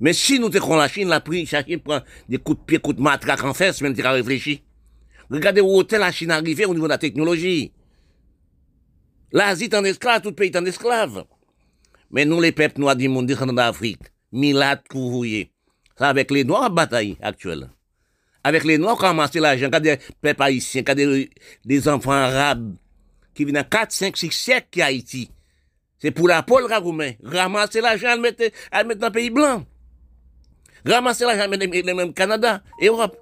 Mais si nous avons la Chine, la pris, chacun prend des coups de pied, coups de matraque en face, même si réfléchi. Regardez où est la Chine arrivée au niveau de la technologie. L'Asie est en esclave, tout le pays est en esclave. Mais nous, les peuples noirs du monde, descendants d'Afrique, Milat, Couvouillé, c'est avec les Noirs en bataille actuelle. Avec les Noirs qui ont amassé l'argent, quand des peuples haïtiens, quand des, des enfants arabes, qui viennent à 4, 5, 6 siècles qui Haïti. C'est pour la Paul Roumain. Ramasser l'argent, à le mettre, à dans le pays blanc. Ramase la jame le menm Kanada, Europe.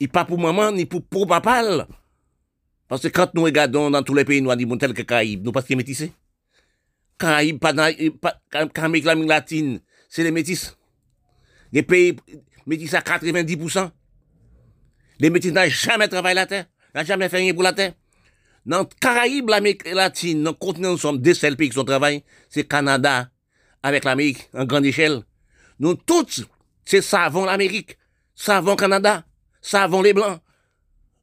I pa pou maman, ni pou pou papal. Pase kant nou e gadon dan tou le peyi nou an di moun tel ke Karaib, nou paske metise. Karaib, Kamek la ming latine, se le metis. Le peyi metis a 90%. Le metis nan jame travay la ter, nan jame fenye pou la ter. Nan Karaib, l'Amerik latine, nan kontinent nou som de sel peyi ki son travay, se Kanada, avek l'Amerik, an gran eshel. Nou tout c'est savons l'Amérique, savons Canada, savons les Blancs.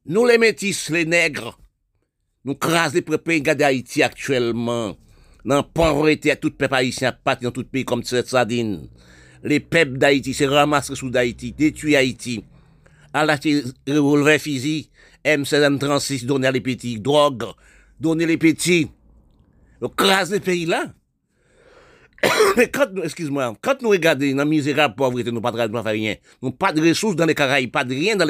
Nous les métis, les nègres, nous crasons les pays d'Haïti actuellement. Dans pauvreté à tout peuple haïtien, parti dans tout pays comme cette sardine. Les peuples d'Haïti, c'est ramasser sous d'Haïti, détruire Haïti. à l'acheter revolver fusil, M16, M36, donner les petits, drogue, donner les petits, craser le pays là. Mais quand excuse-moi, quand nous regardons la misérable pauvreté, nous pas de pas faire rien. Nous pas de ressources dans les Caraïbes, pas de rien dans les